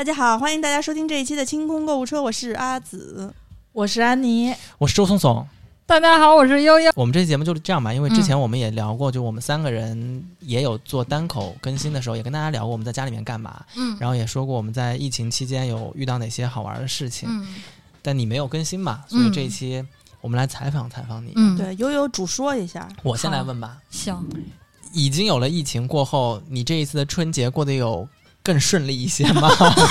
大家好，欢迎大家收听这一期的清空购物车，我是阿紫。我是安妮，我是周松松。大家好，我是悠悠。我们这期节目就是这样吧，因为之前我们也聊过，就我们三个人也有做单口更新的时候，也跟大家聊过我们在家里面干嘛，嗯，然后也说过我们在疫情期间有遇到哪些好玩的事情。嗯但你没有更新嘛，所以这一期我们来采访采访你。嗯，，对，悠悠主说一下。我先来问吧，行，已经有了疫情过后，你这一次的春节过得有更顺利一些吗？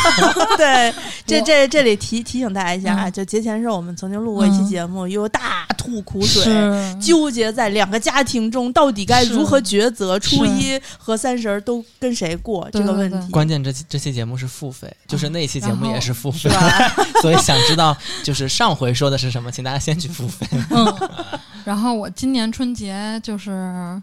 对，这这这里提提醒大家一下啊，嗯就节前时候我们曾经录过一期节目，悠悠大吐苦水。纠结在两个家庭中到底该如何抉择，初一和三十儿都跟谁过这个问题，关键这期这期节目是付费，就是那期节目也是付费？所以想知道就是上回说的是什么，请大家先去付费。嗯，然后我今年春节就是，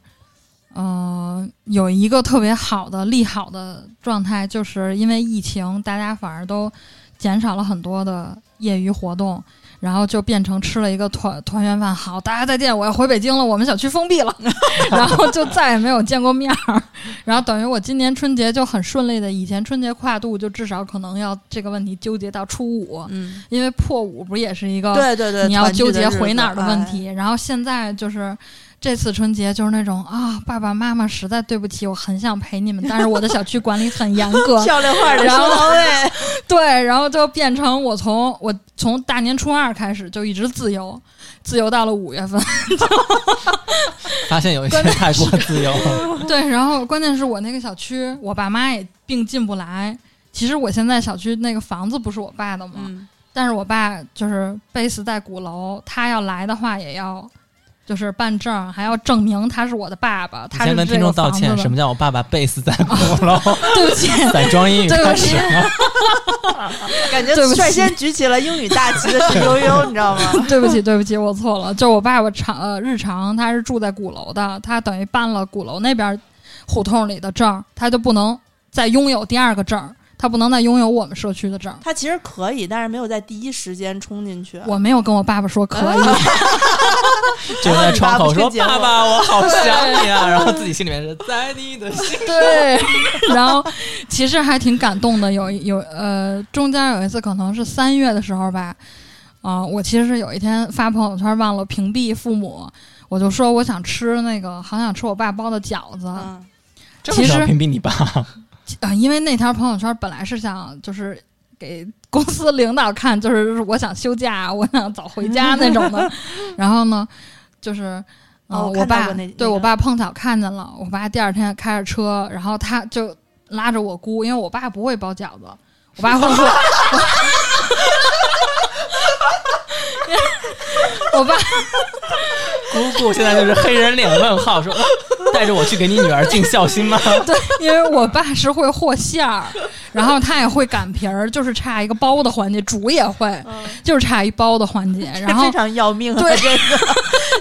呃，有一个特别好的利好的状态，就是因为疫情，大家反而都减少了很多的业余活动。然后就变成吃了一个团团圆饭，好，大家再见，我要回北京了，我们小区封闭了，然后就再也没有见过面儿，然后等于我今年春节就很顺利的，以前春节跨度就至少可能要这个问题纠结到初五，嗯，因为破五不也是一个对对对，你要纠结回哪儿的问。哎题。然后现在就是这次春节就是那种啊，爸爸妈妈实在对不起，我很想陪你们，但是我的小区管理很严格，漂亮话的然后说到位，对，然后就变成我从我从大年初二开始就一直自由，自由到了五月份。发现有一些太过自由，对，然后关键是我那个小区，我爸妈也并进不来。其实我现在小区那个房子不是我爸的嘛，嗯，但是我爸就是 base 在鼓楼，他要来的话也要就是办证，还要证明他是我的爸爸。他先跟听众道歉，什么叫我爸爸贝斯在 鼓楼？对不起，散装英语对不起开始了。感觉率先举起了英语大旗的是悠悠，你知道吗？对不起，对不起，我错了。就我爸爸常呃日常他是住在鼓楼的，他等于办了鼓楼那边胡同里的证，他就不能再拥有第二个证，他不能再拥有我们社区的证。他其实可以，但是没有在第一时间冲进去。我没有跟我爸爸说可以，就在窗口说：“然后你爸爸爸，我好想你啊！”然后自己心里面是在你的心。对，然后其实还挺感动的。有有呃，中间有一次可能是三月的时候吧，啊、我其实有一天发朋友圈忘了屏蔽父母，我就说我想吃那个，好想吃我爸包的饺子啊、嗯，其实屏蔽你爸，因为那条朋友圈本来是想就是。给公司领导看，就是我想休假，我想早回家那种的。然后呢，就是，呃哦我我爸对我爸碰巧看见了，我爸第二天开着车，然后他就拉着我姑，因为我爸不会包饺子，我爸会说，我爸姑姑现在就是黑人脸问号，说：“呃带着我去给你女儿尽孝心吗 对，因为我爸是会和馅儿，然后他也会擀皮儿，就是差一个包的环节，煮也会，嗯就是差一包的环节，然后非常要命啊！对这个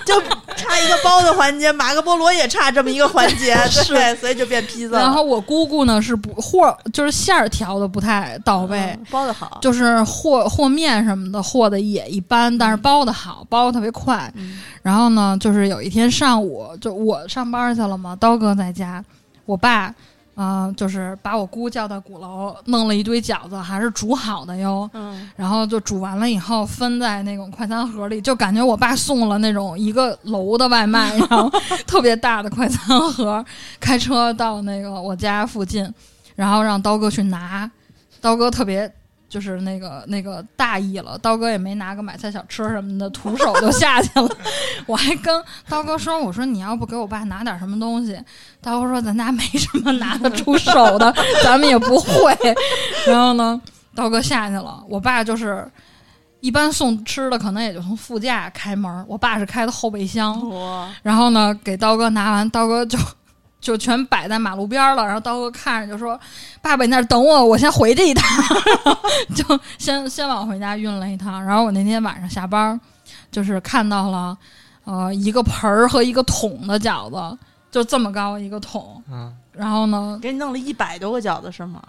就差一个包的环节，马可波罗也差这么一个环节，对，所以就变披萨了。然后我姑姑呢是不和，就是馅儿调的不太到位，嗯包的好，就是和和面什么的和的也一般，但是包的好，包的特别快。嗯然后呢，就是有一天上午，就我上班去了嘛，刀哥在家，我爸，嗯、就是把我姑叫到鼓楼，弄了一堆饺子，还是煮好的哟。嗯，然后就煮完了以后分在那种快餐盒里，就感觉我爸送了那种一个楼的外卖，然后特别大的快餐盒，开车到那个我家附近，然后让刀哥去拿，刀哥特别。就是那个那个大意了，刀哥也没拿个买菜小吃什么的，徒手就下去了。我还跟刀哥说：“我说你要不给我爸拿点什么东西？”刀哥说：“咱家没什么拿得出手的，咱们也不会。”然后呢，刀哥下去了，我爸就是一般送吃的，可能也就从副驾开门，我爸是开的后备箱。然后呢，给刀哥拿完，刀哥就就全摆在马路边儿了。然后刀哥看着就说：“爸爸，你那儿等我，我先回去一趟。”就先先往回家运了一趟。然后我那天晚上下班儿，就是看到了呃一个盆儿和一个桶的饺子，就这么高一个桶。嗯，然后呢，给你弄了一百多个饺子是吗？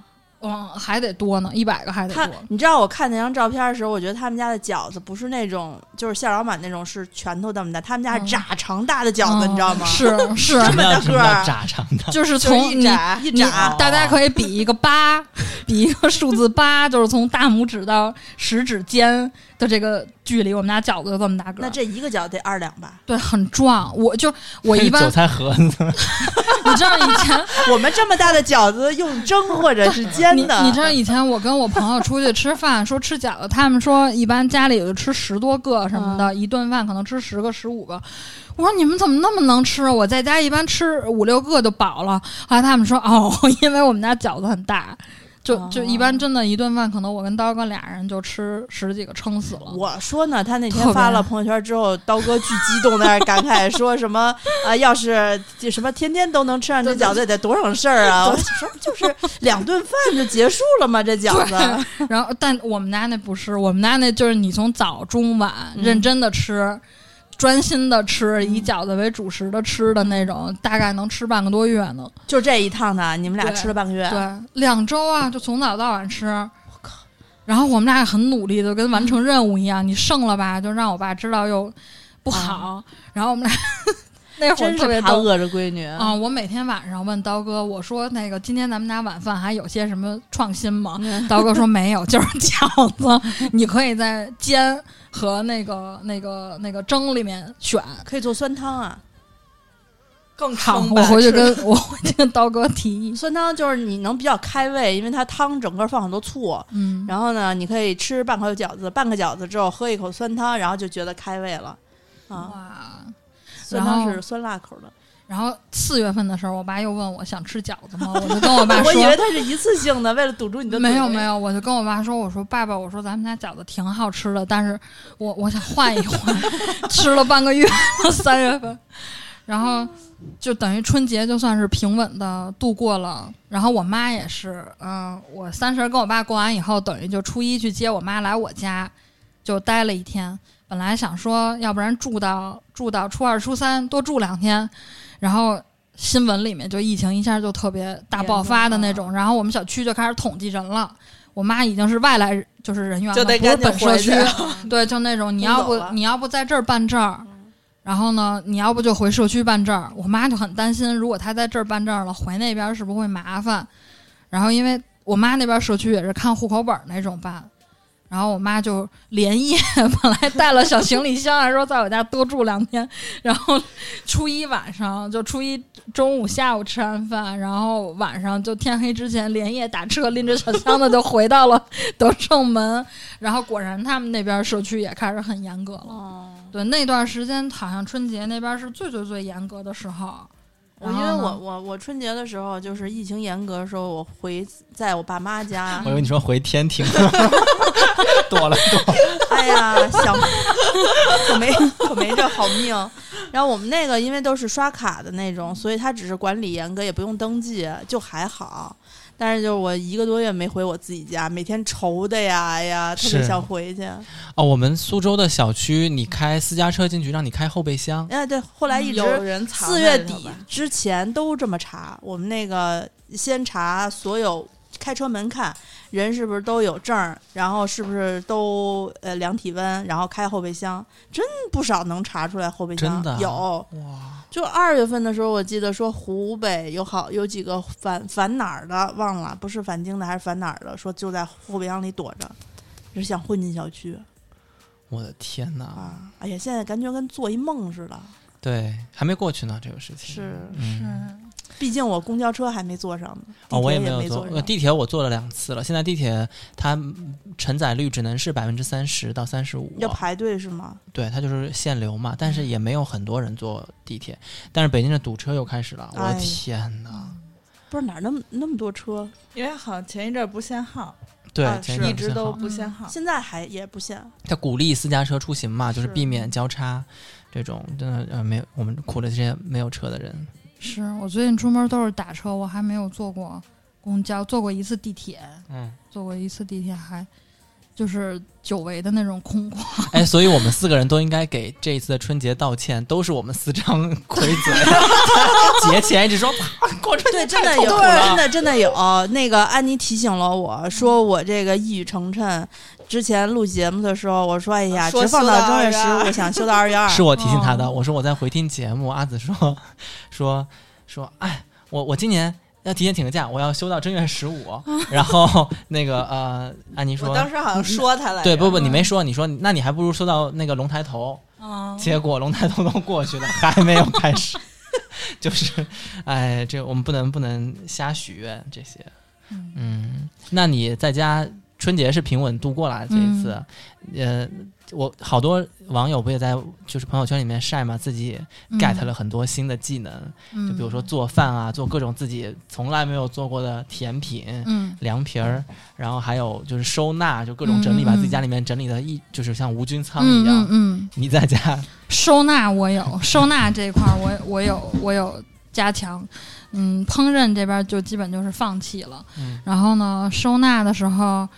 嗯，还得多呢，一百个还得他多。，你知道我看那张照片的时候，我觉得他们家的饺子不是那种就是馅老板那种是拳头那么大，他们家是嗯炸长大的饺子，嗯你知道吗？是 是，这么大个儿炸长的？就是就是一从你你炸一炸大家可以比一个八，比一个数字八，就是从大拇指到食指尖的这个距离，我们家饺子就这么大个儿。那这一个饺子得二两吧？对很壮，我就我 一般韭菜盒子，你知道以前 我们这么大的饺子用蒸或者是煎的，你知道以前我跟我朋友出去吃饭，说吃饺子，他们说一般家里有吃十多个什么的，一顿饭可能吃十个十五个。我说你们怎么那么能吃啊？我在家一般吃五六个就饱了。后来他们说哦，因为我们家饺子很大，就就一般真的一顿饭可能我跟刀哥俩人就吃十几个撑死了。我说呢，他那天发了朋友圈之后，刀哥巨激动，在那儿感慨 说什么啊、要是这什么天天都能吃上这饺子，得多省事儿啊！我说就是两顿饭就结束了吗？这 饺子，然后，但我们家那不是，我们家那就是你从早中晚嗯认真的吃，专心的吃，以饺子为主食的吃的那种，大概能吃半个多月呢。就这一趟呢，你们俩吃了半个月，对，两周啊，就从早到晚吃。我靠！然后我们俩也很努力的，跟完成任务一样。你剩了吧，就让我爸知道又不好。然后我们俩 那会儿特别怕饿着闺女啊、我每天晚上问刀哥，我说那个今天咱们家晚饭还有些什么创新吗？刀哥说没有，就是 饺子，你可以在煎和那个那个那个蒸里面选。可以做酸汤啊。更好，我回去跟我回去跟刀哥提议。酸汤就是你能比较开胃，因为它汤整个放很多醋，嗯，然后呢，你可以吃半口饺子，半个饺子之后喝一口酸汤，然后就觉得开胃了。啊，哇。酸然后汤是酸辣口的。然后四月份的时候，我爸又问我想吃饺子吗？我就跟我爸 说我，以为它是一次性的，为了堵住你的嘴。没有没有，我就跟我爸说，我说爸爸，我说咱们家饺子挺好吃的，但是我我想换一换，吃了半个月了，三月份，然后就等于春节就算是平稳的度过了。然后我妈也是，嗯、我三十跟我爸过完以后，等于就初一去接我妈来我家，就待了一天。本来想说，要不然住到住到初二、初三多住两天，然后新闻里面就疫情一下就特别大爆发的那种，然后我们小区就开始统计人了。我妈已经是外来就是人员了，就得不是本社区，对，就那种你要不你要不在这儿办证儿，然后呢，你要不就回社区办证儿。我妈就很担心，如果她在这儿办证儿了，回那边是不是会麻烦？然后因为我妈那边社区也是看户口本儿那种办，然后我妈就连夜本来带了小行李箱，还说在我家多住两天，然后初一晚上就初一中午下午吃完饭，然后晚上就天黑之前连夜打车拎着小箱子就回到了德胜门，然后果然他们那边社区也开始很严格了。哦，对，那段时间好像春节那边是最最最严格的时候。我因为我我我春节的时候，就是疫情严格的时候，我回在我爸妈家 我，以为你说回天庭，躲了躲。哎呀，想可没可没这好命。然后我们那个因为都是刷卡的那种，所以他只是管理严格，也不用登记，就还好。但是就是我一个多月没回我自己家，每天愁的呀，哎呀，特别想回去。哦，我们苏州的小区，你开私家车进去，让你开后备箱，哎，对，后来一直有人藏四月底之前都这么查。我们那个先查所有开车门看人是不是都有证儿，然后是不是都呃量体温，然后开后备箱，真不少能查出来后备箱真的啊有。哇，就二月份的时候，我记得说湖北有好有几个返返哪儿的忘了，不是返京的还是返哪儿的，说就在后备箱里躲着，是想混进小区我的天哪！啊！哎呀，现在感觉跟做一梦似的。对，还没过去呢，这个事情是嗯毕竟我公交车还没坐上呢，哦，我也没有坐，呃，地铁我坐了两次了。现在地铁它嗯承载率只能是百分之三十到三十五，要排队是吗？对，它就是限流嘛。但是也没有很多人坐地铁。但是北京的堵车又开始了，我的哎天哪！不是哪儿那么那么多车，因为好像前一阵儿不限号，对一直都不限号。现在还也不限。它鼓励私家车出行嘛，就是是避免交叉这种真的呃没有我们苦了这些没有车的人。是我最近出门都是打车，我还没有坐过公交，坐过一次地铁，嗯，坐过一次地铁还就是久违的那种空旷。哎，所以我们四个人都应该给这一次的春节道歉，都是我们四张 亏嘴，节前一直说过春节对，真的有，太痛苦了真的真的有。那个安妮提醒了我说，我这个一语成谶。之前录节目的时候，我说：“哎呀，说只放到正月十五，想休到二月二。”是我提醒他的，哦我说我在回听节目，阿紫说 说说，哎，我我今年要提前请个假，我要休到正月十五。然后那个呃，安妮说我，当时好像说他了，对，不不，你没说，你说那你还不如休到那个龙抬头，嗯，结果龙抬头都过去了，还没有开始，就是，哎，这我们不能不能瞎许愿这些。嗯嗯，那你在家春节是平稳度过了这一次，呃，我好多网友不也在就是朋友圈里面晒嘛，自己 get 了很多新的技能，嗯，就比如说做饭啊，做各种自己从来没有做过的甜品。嗯，凉皮儿，然后还有就是收纳，就各种整理，把自己家里面整理的一就是像无菌仓嗯一样。嗯嗯，你在家收纳我有，收纳这一块儿我我有我有加强。嗯，烹饪这边就基本就是放弃了。嗯然后呢，收纳的时候，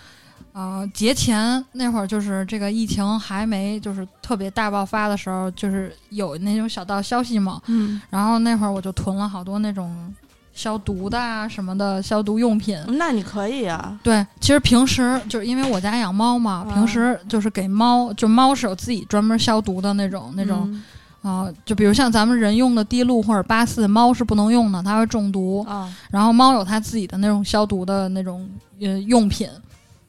呃，节前那会儿就是这个疫情还没就是特别大爆发的时候，就是有那种小道消息嘛。嗯，然后那会儿我就囤了好多那种消毒的啊什么的消毒用品。那你可以啊。对，其实平时就是因为我家养猫嘛，啊平时就是给猫，就猫是有自己专门消毒的那种那种嗯啊、就比如像咱们人用的滴露或者八四，猫是不能用的，它会中毒。啊，然后猫有它自己的那种消毒的那种呃用品，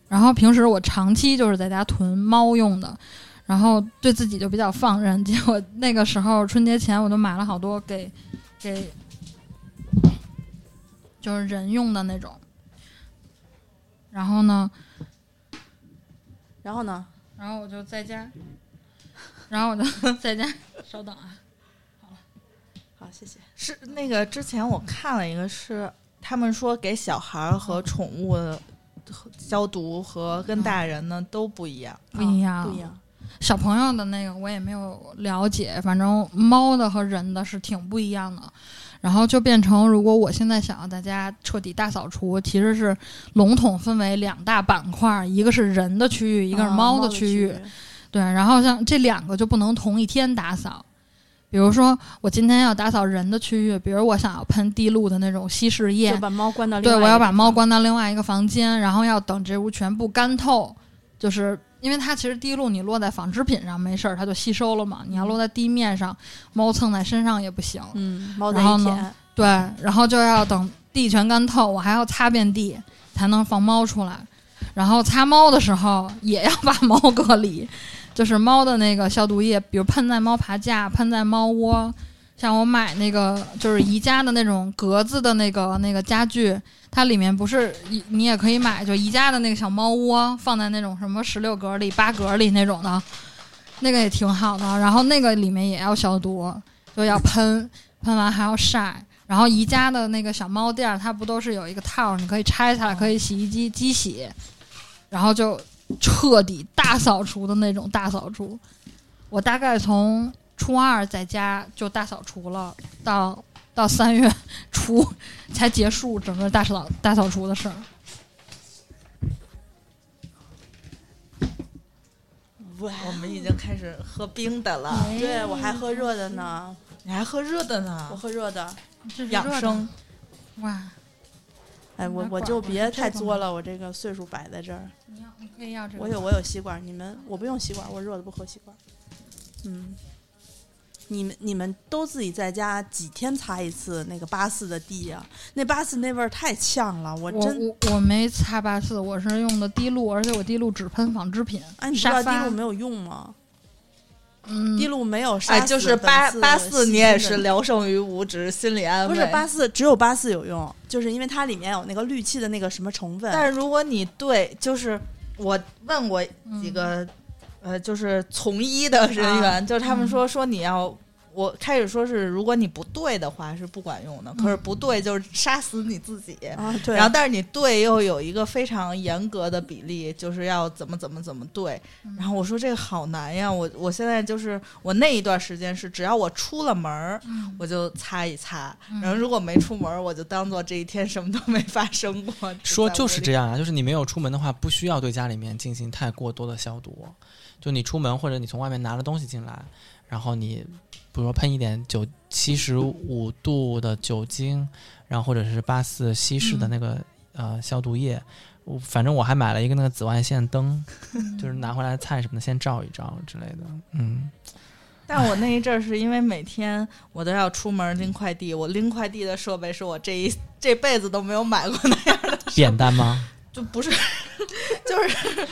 然后平时我长期就是在家囤猫用的，然后对自己就比较放任。结果那个时候春节前我就买了好多给给就是人用的那种，然后呢，然后呢？然后我就在家，然后我就在家，稍等啊，好，谢谢。是那个之前我看了一个是，他们说给小孩儿和宠物的消毒和跟大人呢都不一样。不一样，啊不一样。小朋友的那个我也没有了解，反正猫的和人的是挺不一样的。然后就变成，如果我现在想要大家彻底大扫除，其实是笼统分为两大板块，一个是人的区域，一个是啊猫的的区域。对，然后像这两个就不能同一天打扫。比如说，我今天要打扫人的区域，比如我想要喷滴露的那种稀释液就，把猫关到对，我要把猫关到另外一个房间，然后要等这屋全部干透，就是因为它其实滴露你落在纺织品上没事儿，它就吸收了嘛。你要落在地面上，猫蹭在身上也不行。嗯，猫在舔。对，然后就要等地全干透，我还要擦遍地才能放猫出来。然后擦猫的时候也要把猫隔离，就是猫的那个消毒液，比如喷在猫爬架、喷在猫窝。像我买那个就是宜家的那种格子的那个那个家具，它里面不是你你也可以买，就宜家的那个小猫窝，放在那种什么十六格里、八格里那种的，那个也挺好的。然后那个里面也要消毒，就要喷，喷完还要晒。然后宜家的那个小猫垫，它不都是有一个套，你可以拆下来，可以洗衣机机洗，然后就彻底大扫除的那种大扫除。我大概从初二在家就大扫除了，到到三月初才结束整个大扫大扫除的事儿。哇我们已经开始喝冰的了，对我还喝热的呢，你还喝热的呢我？喝热的养生，哇！哎，我我就别太作了，我这个岁数摆在这儿。你要你可以要这个。我有我有吸管，你们我不用吸管，我热的不喝吸管。嗯，你们你们都自己在家几天擦一次那个八四的地呀、那八四那味儿太呛了，我我真我我没擦八四，我是用的滴露，而且我滴露只喷纺织品。哎，你知道滴露没有用吗？嗯，滴露没有杀哎，就是八八四，你也是聊胜于无，只是心理安慰。不是八四，只有八四有用，就是因为它里面有那个氯气的那个什么成分。但是如果你对，就是我问过嗯几个，呃，就是从医的人员，就是他们说、说你要，我我开始说是，如果你不对的话是不管用的，可是不对就是杀死你自己。啊，对，然后，但是你对又有一个非常严格的比例，就是要怎么怎么怎么对。然后我说这个好难呀，我我现在就是我那一段时间是，只要我出了门儿，嗯我就擦一擦，嗯然后如果没出门儿，我就当做这一天什么都没发生过。说就是这，样啊，就是你没有出门的话，不需要对家里面进行太过多的消毒。就你出门或者你从外面拿了东西进来，然后你比如说喷一点九七十五度的酒精，然后或者是八四稀释的那个、呃消毒液。我反正我还买了一个那个紫外线灯，就是拿回来菜什么的先照一照之类的。嗯，但我那一阵儿是因为每天我都要出门拎快递，我拎快递的设备是我这一这辈子都没有买过那样的 扁担吗？就不是，就是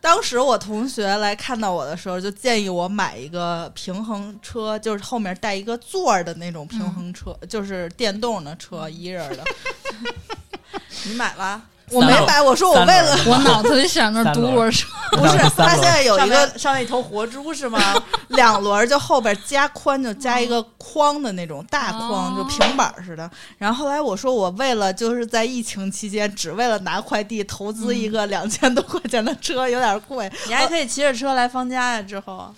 当时我同学来看到我的时候，就建议我买一个平衡车，就是后面带一个座儿的那种平衡车，就是电动的车，一人的。你买了？我没买，我说我为了我脑子里想着三轮独轮车，不是，他现在有一个上面一头活猪是吗？两轮，就后边加宽，就加一个框的那种大框，哦就平板似的。然后后来我说，我为了就是在疫情期间，只为了拿快递，投资一个两千多块钱的车，有点贵。你还可以骑着车来方家呀。之后，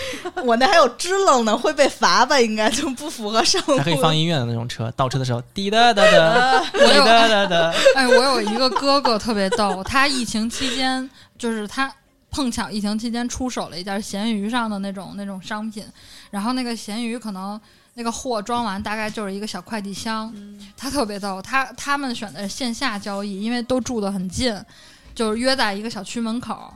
我那还有支棱呢，会被罚吧？应该就不符合上路。还可以放音乐的那种车，倒车的时候滴答答答，滴我有答答答。哎，我有一个哥哥特别逗，他疫情期间就是他碰巧疫情期间出手了一件闲鱼上的那种那种商品，然后那个闲鱼可能那个货装完大概就是一个小快递箱，他特别逗，他他们选的是线下交易，因为都住得很近，就是约在一个小区门口。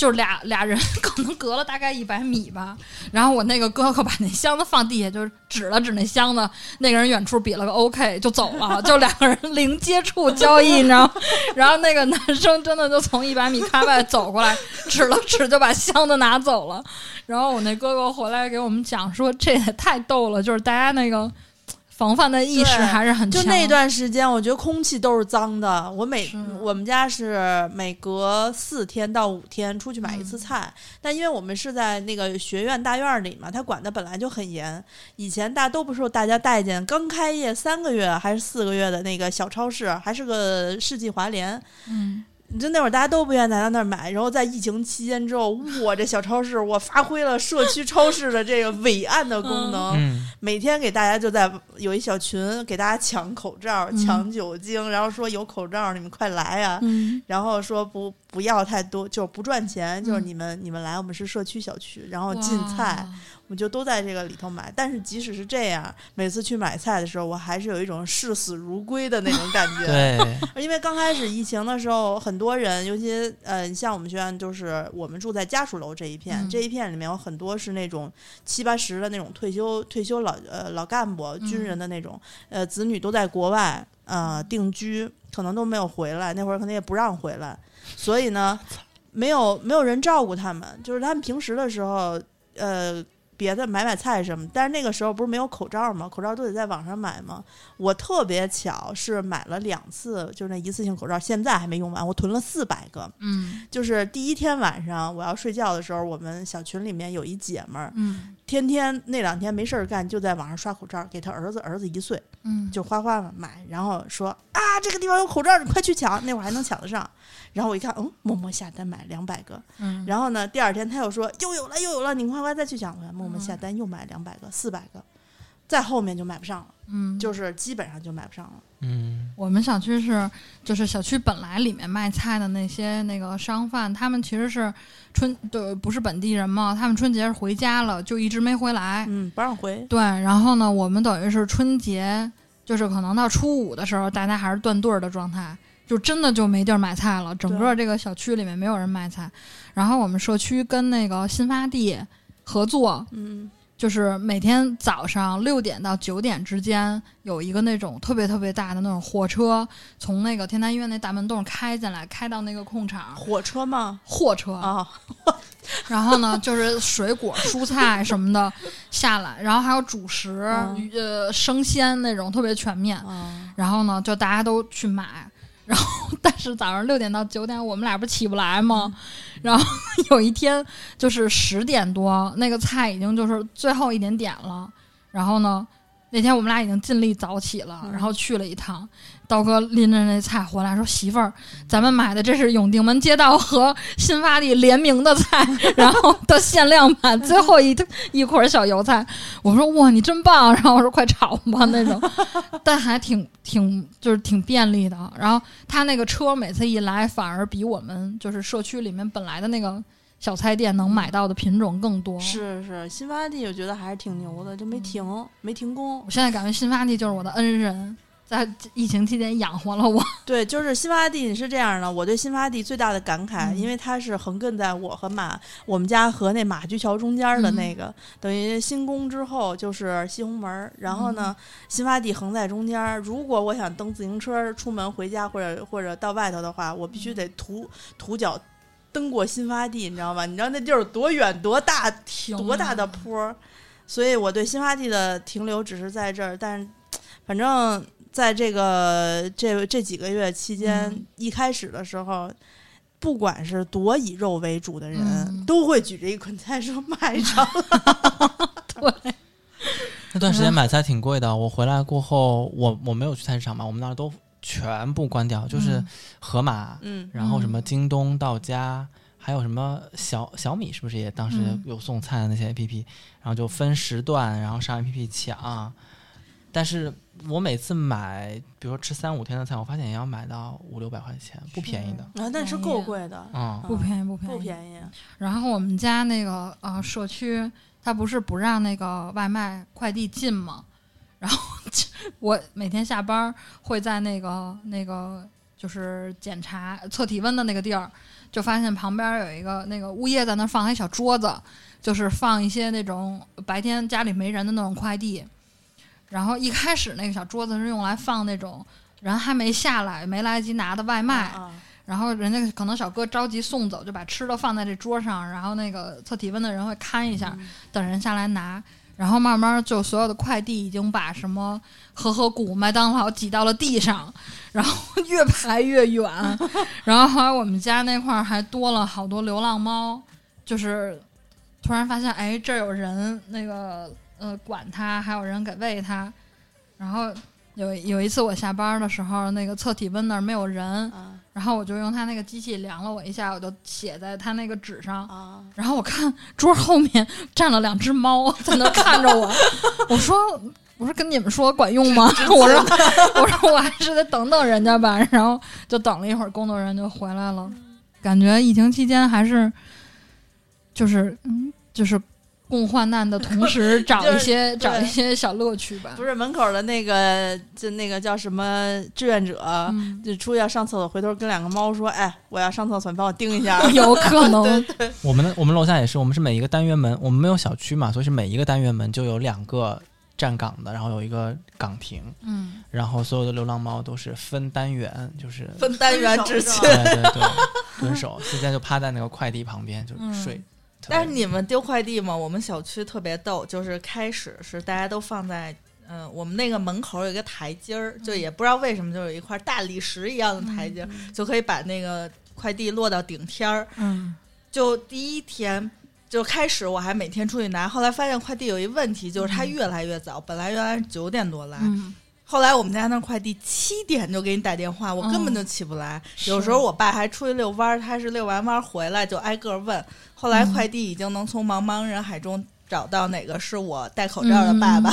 就是俩俩人 可能隔了大概一百米吧，然后我那个哥哥把那箱子放地下，就是指了指那箱子，那个人远处比了个 OK 就走了，就两个人零接触 交易，你知道吗？然后那个男生真的就从一百米开外走过来，指了指就把箱子拿走了。然后我那哥哥回来给我们讲说，这也太逗了，就是大家那个防范的意识还是很强。就那段时间，我觉得空气都是脏的。我每我们家是每隔四天到五天出去买一次菜，但因为我们是在那个学院大院里嘛，他管的本来就很严。以前大都不受大家待见，刚开业三个月还是四个月的那个小超市，还是个世纪华联。嗯，你就那会儿大家都不愿意来到那儿买，然后在疫情期间之后，我这小超市我发挥了社区超市的这个伟岸的功能，嗯，每天给大家就在有一小群给大家抢口罩、嗯。抢酒精，然后说有口罩你们快来啊、嗯。然后说不不要太多，就是不赚钱，就是嗯。你们、你们来，我们是社区小区，然后进菜，我就都在这个里头买。但是即使是这样，每次去买菜的时候，我还是有一种视死如归的那种感觉。对，因为刚开始疫情的时候，很多人，尤其呃，像我们学院，就是我们住在家属楼这一片，嗯这一片里面有很多是那种七八十的那种退休退休老呃老干部、军人的那种，呃，子女都在国外呃定居，可能都没有回来，那会儿可能也不让回来，所以呢，没有没有人照顾他们，就是他们平时的时候，呃。别的买买菜什么，但是那个时候不是没有口罩吗？口罩都得在网上买吗？我特别巧是买了两次，就是那一次性口罩，现在还没用完，我囤了四百个。嗯就是第一天晚上我要睡觉的时候，我们小群里面有一姐们儿，嗯天天那两天没事儿干，就在网上刷口罩，给她儿子，儿子一岁，嗯，就哗哗买，然后说啊这个地方有口罩，你快去抢，那会儿还能抢得上。然后我一看，嗯，默默下单买两百个。嗯然后呢，第二天他又说又有了又有了，你快快再去抢。我默默下单又买两百个，四百个，再后面就买不上了，嗯，就是基本上就买不上了。嗯，我们小区是，就是小区本来里面卖菜的那些那个商贩，他们其实是春对不是本地人嘛，他们春节是回家了，就一直没回来。嗯，不让回。对，然后呢，我们等于是春节，就是可能到初五的时候，大家还是断队儿的状态，就真的就没地儿买菜了，整个这个小区里面没有人卖菜。然后我们社区跟那个新发地合作，嗯，就是每天早上六点到九点之间，有一个那种特别特别大的那种货车，从那个天坛医院那大门洞开进来，开到那个空场，火车吗？货车。啊，然后呢，就是水果、蔬菜什么的 下来，然后还有主食，嗯呃，生鲜那种特别全面。啊，然后呢，就大家都去买。然后，但是早上六点到九点，我们俩不起不来吗？然后 有一天就是十点多，那个菜已经就是最后一点点了。然后呢，那天我们俩已经尽力早起了，嗯然后去了一趟。刀哥拎着那菜回来，说：“媳妇儿，咱们买的这是永定门街道和新发地联名的菜，然后的限量版，最后一一捆小油菜。”我说：“哇，你真棒！”然后我说：“快炒吧那种。”但还挺挺就是挺便利的。然后他那个车每次一来，反而比我们就是社区里面本来的那个小菜店能买到的品种更多。是是，新发地我觉得还是挺牛的，就没停，没停工。我现在感觉新发地就是我的恩人，在疫情期间养活了我。对，就是新发地是这样的，我对新发地最大的感慨，嗯因为它是横亘在我和马我们家和那马驹桥中间的那个，等于新宫之后就是西红门儿，然后呢，新发地横在中间儿。如果我想蹬自行车出门回家或者或者到外头的话，我必须得徒徒脚蹬过新发地，你知道吗？你知道那地儿有多远多大挺多大的坡儿，所以我对新发地的停留只是在这儿，但是反正在这个这这几个月期间，嗯一开始的时候。不管是多以肉为主的人，嗯都会举着一捆菜说买上。对，那段时间买菜挺贵的。我回来过后，我我没有去菜市场嘛，我们那儿都全部关掉，就是嗯盒马，嗯，然后什么嗯京东到家，还有什么小小米，是不是也当时嗯有送菜的那些 A P P，、然后就分时段，然后上 A P P 抢。但是我每次买，比如说吃三五天的菜，我发现也要买到五六百块钱，不便宜的。啊，那是够贵的，嗯，不便宜，不便宜，不便宜。然后我们家那个呃社区，它不是不让那个外卖快递进吗？然后我每天下班儿会在那个那个就是检查测体温的那个地儿，就发现旁边儿有一个那个物业在那儿放一小桌子，就是放一些那种白天家里没人的那种快递。然后一开始那个小桌子是用来放那种人还没下来、没来得及拿的外卖，啊然后人家可能小哥着急送走，就把吃的放在这桌上，然后那个测体温的人会看一下，嗯等人下来拿。然后慢慢就所有的快递已经把什么和合谷、麦当劳挤到了地上，然后越排越远。然后后来我们家那块儿还多了好多流浪猫，就是突然发现，哎，这儿有人那个呃管它，还有人给喂它。然后有有一次我下班的时候，那个测体温那儿没有人，啊然后我就用他那个机器量了我一下，我就写在他那个纸上。啊！然后我看桌后面站了两只猫 在那看着我，我说我说跟你们说管用吗？我说我说我还是得等等人家吧。然后就等了一会儿，工作人员就回来了。感觉疫情期间还是就是嗯就是共患难的同时 找一些找一些小乐趣吧。不是门口的那个，就那个叫什么志愿者，嗯，就出去要上厕所，回头跟两个猫说：“哎，我要上厕所，你帮我盯一下。有可能。我们的我们楼下也是，我们是每一个单元门，我们没有小区嘛，所以是每一个单元门就有两个站岗的，然后有一个岗亭，嗯，然后所有的流浪猫都是分单元，就是分单元执勤。对对对蹲守，现在就趴在那个快递旁边就嗯睡。但是你们丢快递吗？我们小区特别逗，就是开始是大家都放在。嗯，我们那个门口有一个台阶儿，就也不知道为什么，就有一块大理石一样的台阶儿，就可以把那个快递落到顶天儿。嗯就第一天就开始，我还每天出去拿，后来发现快递有一问题，就是它越来越早，本来原来是九点多来，嗯后来我们家那快递七点就给你打电话，我根本就起不来。有时候我爸还出去遛弯儿，他是遛完弯儿回来就挨个问。后来快递已经能从茫茫人海中找到哪个是我戴口罩的爸爸。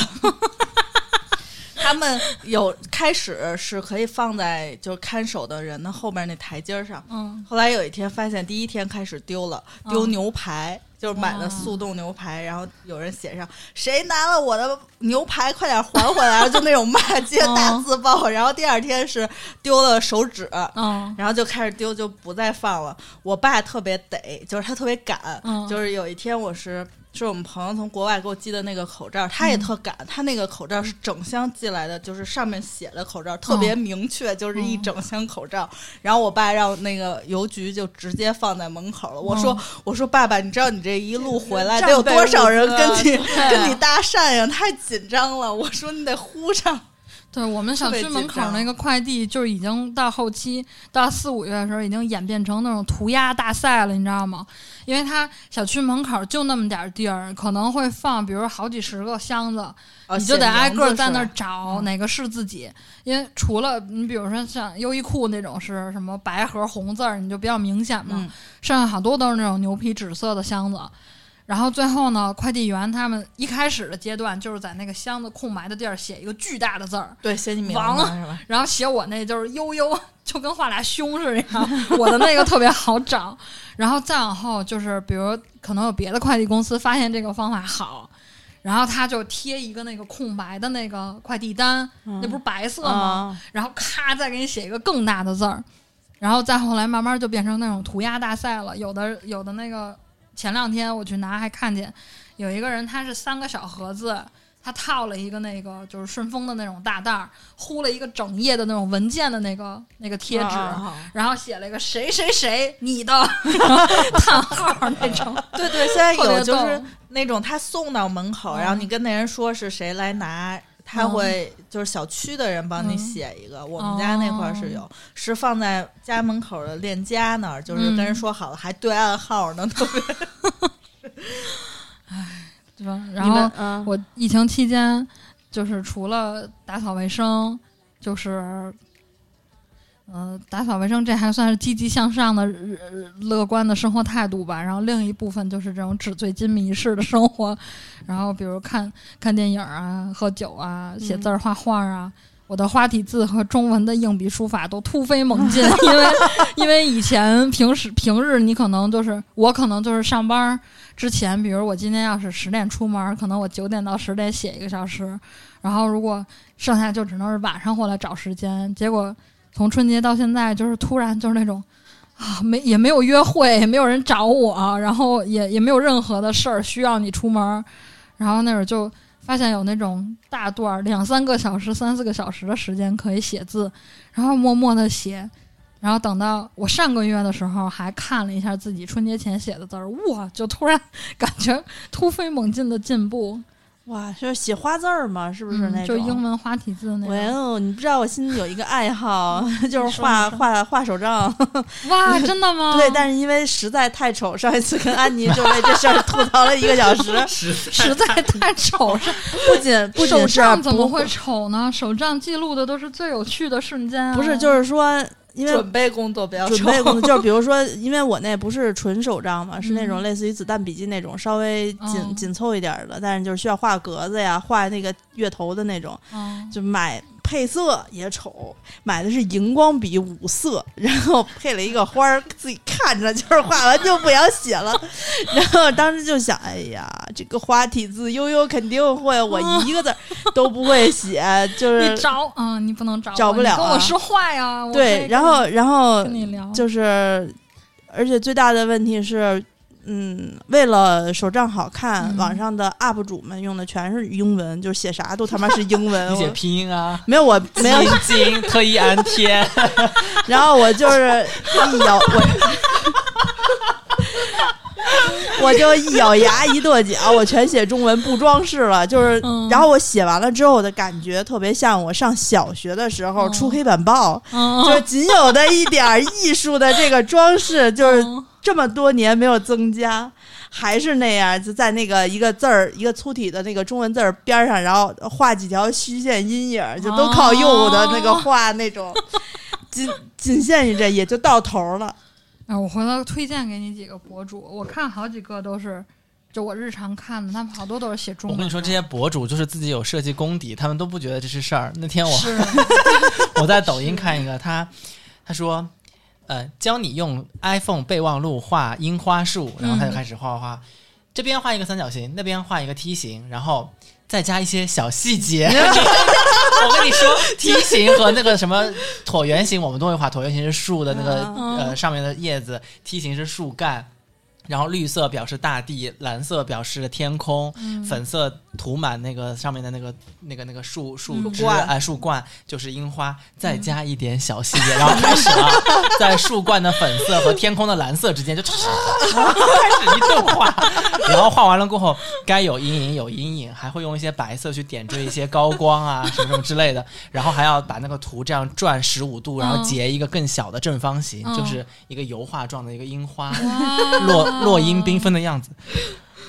他们有开始是可以放在就是看守的人的后边那台阶儿上，嗯后来有一天发现，第一天开始丢了，丢嗯牛排，就是买的速冻牛排，然后有人写上谁拿了我的牛排，快点还回来，就那种骂街大字报。然后第二天是丢了手指，嗯然后就开始丢，就不再放了。我爸特别得，就是他特别赶，嗯就是有一天我是。是我们朋友从国外给我寄的那个口罩，他也特赶，他那个口罩是整箱寄来的，就是上面写的口罩特别明确，就是一整箱口罩。然后我爸让那个邮局就直接放在门口了。我说：“嗯我说爸爸，你知道你这一路回来得有多少人跟你跟你搭讪呀？太紧张了。”我说：“你得呼上。”对我们小区门口那个快递，就是已经到后期到四五月的时候，已经演变成那种涂鸦大赛了，你知道吗？因为它小区门口就那么点儿地儿，可能会放，比如好几十个箱子，哦你就得挨个儿在那儿找嗯哪个是自己。因为除了你比如说像优衣库那种是什么白盒红字儿，你就比较明显嘛，嗯剩下好多都是那种牛皮纸色的箱子。然后最后呢，快递员他们一开始的阶段就是在那个箱子空白的地儿写一个巨大的字儿，对，写你名字？然后写我那就是悠悠，就跟画俩胸似的。我的那个特别好找，然后再往后就是，比如可能有别的快递公司发现这个方法好，然后他就贴一个那个空白的那个快递单，那不是白色吗？啊，然后咔再给你写一个更大的字儿，然后再后来慢慢就变成那种涂鸦大赛了。有的有的那个前两天我去拿还看见有一个人他是三个小盒子。他套了一个那个就是顺丰的那种大袋儿，糊了一个整页的那种文件的那个那个贴纸，啊然后写了一个谁谁谁你的 叹号那种，对 对，现在有就是那种他送到门口，嗯然后你跟那人说是谁来拿，他嗯会就是小区的人帮你嗯写一个。我们家那块儿是有，是放在家门口的链家那儿，就是跟人嗯说好了，还对暗号呢，特别。对吧？然后嗯，我疫情期间，就是除了打扫卫生，就是，呃，打扫卫生这还算是积极向上的、呃乐观的生活态度吧。然后另一部分就是这种纸醉金迷式的生活，然后比如看 看电影啊、喝酒啊、写字儿、画画啊。我的花体字和中文的硬笔书法都突飞猛进，因为因为以前平时平日你可能就是我可能就是上班儿之前，比如我今天要是十点出门，可能我九点到十点写一个小时，然后如果剩下就只能是晚上过来找时间。结果从春节到现在，就是突然就是那种啊，没也没有约会，也没有人找我，然后也也没有任何的事儿需要你出门，然后那会儿就发现有那种大段儿两三个小时、三四个小时的时间可以写字，然后默默的写。然后等到我上个月的时候，还看了一下自己春节前写的字儿，哇，就突然 感觉突飞猛进的进步，哇，就是写花字儿嘛，是不是嗯那种？就英文花体字那哇种。哦，你不知道我心里有一个爱好，就是画画画手账。哇，真的吗？对，但是因为实在太丑，上一次跟安妮就为这事儿吐槽了一个小时。实实在太丑了。不仅不手仅是不账怎么会丑呢？手账记录的都是最有趣的瞬间、啊。不是，就是说，因为准备工作比较准备工作，就是比如说，因为我那不是纯手账嘛，是那种嗯。类似于子弹笔记那种，稍微紧、嗯。紧凑一点儿的，但是就是需要画格子呀，画那个月头的那种，嗯，就买配色也丑，买的是荧光笔五色，然后配了一个花儿，自己看着就是画完就不想写了，然后当时就想，哎呀，这个花体字悠悠肯定会，我一个字都不会写，就是你找啊、你不能找找不了啊跟我说话呀。对，然后然后跟你聊，就是，而且最大的问题是，嗯，为了手账好看，嗯。网上的 UP 主们用的全是英文，就是写啥都他妈是英文。你写拼音啊，没有，我没有，特意安天，然后我就是一咬我。我就一咬牙一跺脚，我全写中文不装饰了，就是，嗯。然后我写完了之后，我的感觉特别像我上小学的时候嗯。出黑板报，嗯，就是仅有的一点儿艺术的这个装饰，就是嗯这么多年没有增加，还是那样，就在那个一个字儿一个粗体的那个中文字儿边儿上，然后画几条虚线阴影儿，就都靠右的那个画那种，仅仅限于这，也就到头了。哎，我回头推荐给你几个博主，我看好几个都是，就我日常看的，他们好多都是写中文。我跟你说，这些博主就是自己有设计功底，他们都不觉得这是事儿。那天我是我在抖音看一个，他他说，呃，教你用 iPhone 备忘录画樱花树，然后他就开始画画画，这边画一个三角形，那边画一个梯形，然后再加一些小细节。我跟你说，梯形和那个什么椭圆形，我们都会画。椭圆形是树的那个、嗯呃上面的叶子，梯形是树干。然后绿色表示大地，蓝色表示天空，嗯粉色涂满那个上面的那个那个那个树树枝树冠哎树冠就是樱花，再加一点小细节，然后开始了，在树冠的粉色和天空的蓝色之间就 开始一顿画，然后画完了过后，该有阴影有阴影，还会用一些白色去点缀一些高光啊什么什么之类的，然后还要把那个图这样转十五度，然后嗯。截一个更小的正方形，嗯。就是一个油画状的一个樱花。落落英缤纷的样子。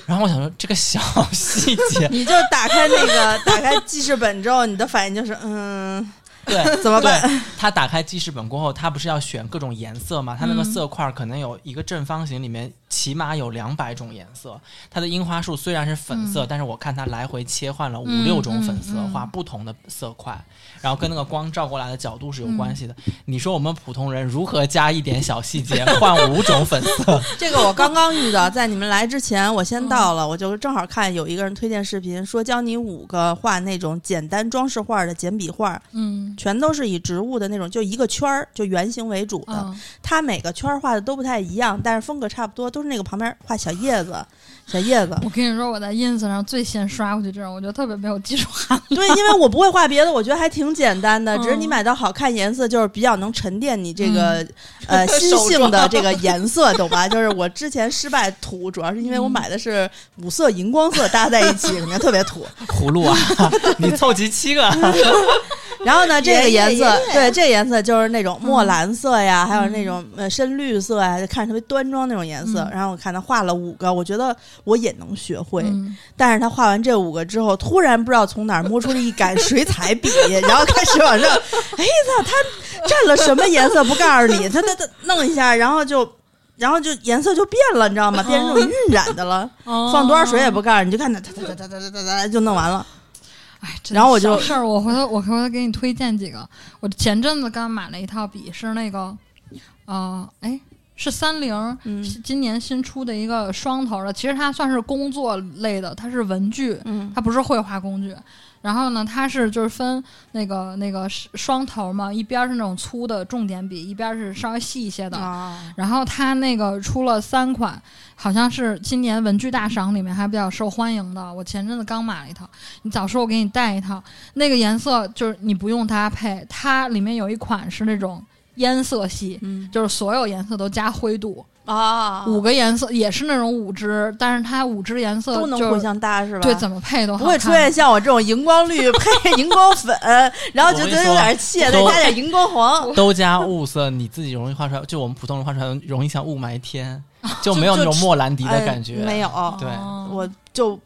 然后我想说，这个小细节，你就打开那个 打开记事本之后，你的反应就是嗯，对，怎么办？对，他打开记事本过后，他不是要选各种颜色嘛？他那个嗯色块可能有一个正方形里面起码有两百种颜色。它的樱花树虽然是粉色，嗯但是我看它来回切换了五嗯六种粉色，嗯嗯画不同的色块，然后跟那个光照过来的角度是有关系的。嗯你说我们普通人如何加一点小细节，换五种粉色？这个我刚刚遇到，在你们来之前，我先到了，我就正好看有一个人推荐视频，说教你五个画那种简单装饰画的简笔画，嗯全都是以植物的那种，就一个圈儿，就圆形为主的。啊它每个圈儿画的都不太一样，但是风格差不多，都是那个旁边画小叶子，小叶子。我跟你说，我在 ins 上最先刷过去这种，我觉得特别没有技术含量。对，因为我不会画别的，我觉得还挺简单的，嗯只是你买到好看颜色，就是比较能沉淀你这个、呃心性的这个颜色，懂吧？就是我之前失败土，主要是因为我嗯买的是五色荧光色搭在一起，肯定特别土。葫芦啊，你凑齐七个，然后呢，这个颜色对这个颜色就是那种墨蓝色呀，还有嗯那种呃深绿色呀，就看着特别端庄那种颜色。嗯然后我看他画了五个，我觉得我也能学会。嗯但是他画完这五个之后，突然不知道从哪儿摸出了一杆水彩笔，然后开始往上，哎操，他蘸了什么颜色不告诉你，他他他弄一下，然后就。然后就颜色就变了，你知道吗？变成那种晕染的了，哦放多少水也不告诉你，就看它哒哒哒哒哒哒哒就弄完了。哎，真然后我就事儿，我回头我回头给你推荐几个。我前阵子刚买了一套笔，是那个，呃，哎，是三菱，嗯今年新出的一个双头的。其实它算是工作类的，它是文具，嗯它不是绘画工具。然后呢，它是就是分那个那个是双头嘛，一边是那种粗的重点笔，一边是稍微细一些的。啊，然后它那个出了三款，好像是今年文具大赏里面还比较受欢迎的。我前阵子刚买了一套，你早说我给你带一套。那个颜色就是你不用搭配，它里面有一款是那种烟色系，嗯。就是所有颜色都加灰度，啊，五个颜色也是那种五支，但是它五支颜色都能互相搭是吧？对怎么配都好不会出现像我这种荧光绿配 荧光粉，然后觉得有点怯，再加点荧光黄。都加雾色，你自己容易画出来，就我们普通人画出来容易像雾霾天，就没有那种莫兰迪的感觉。哎没有，对。哦我就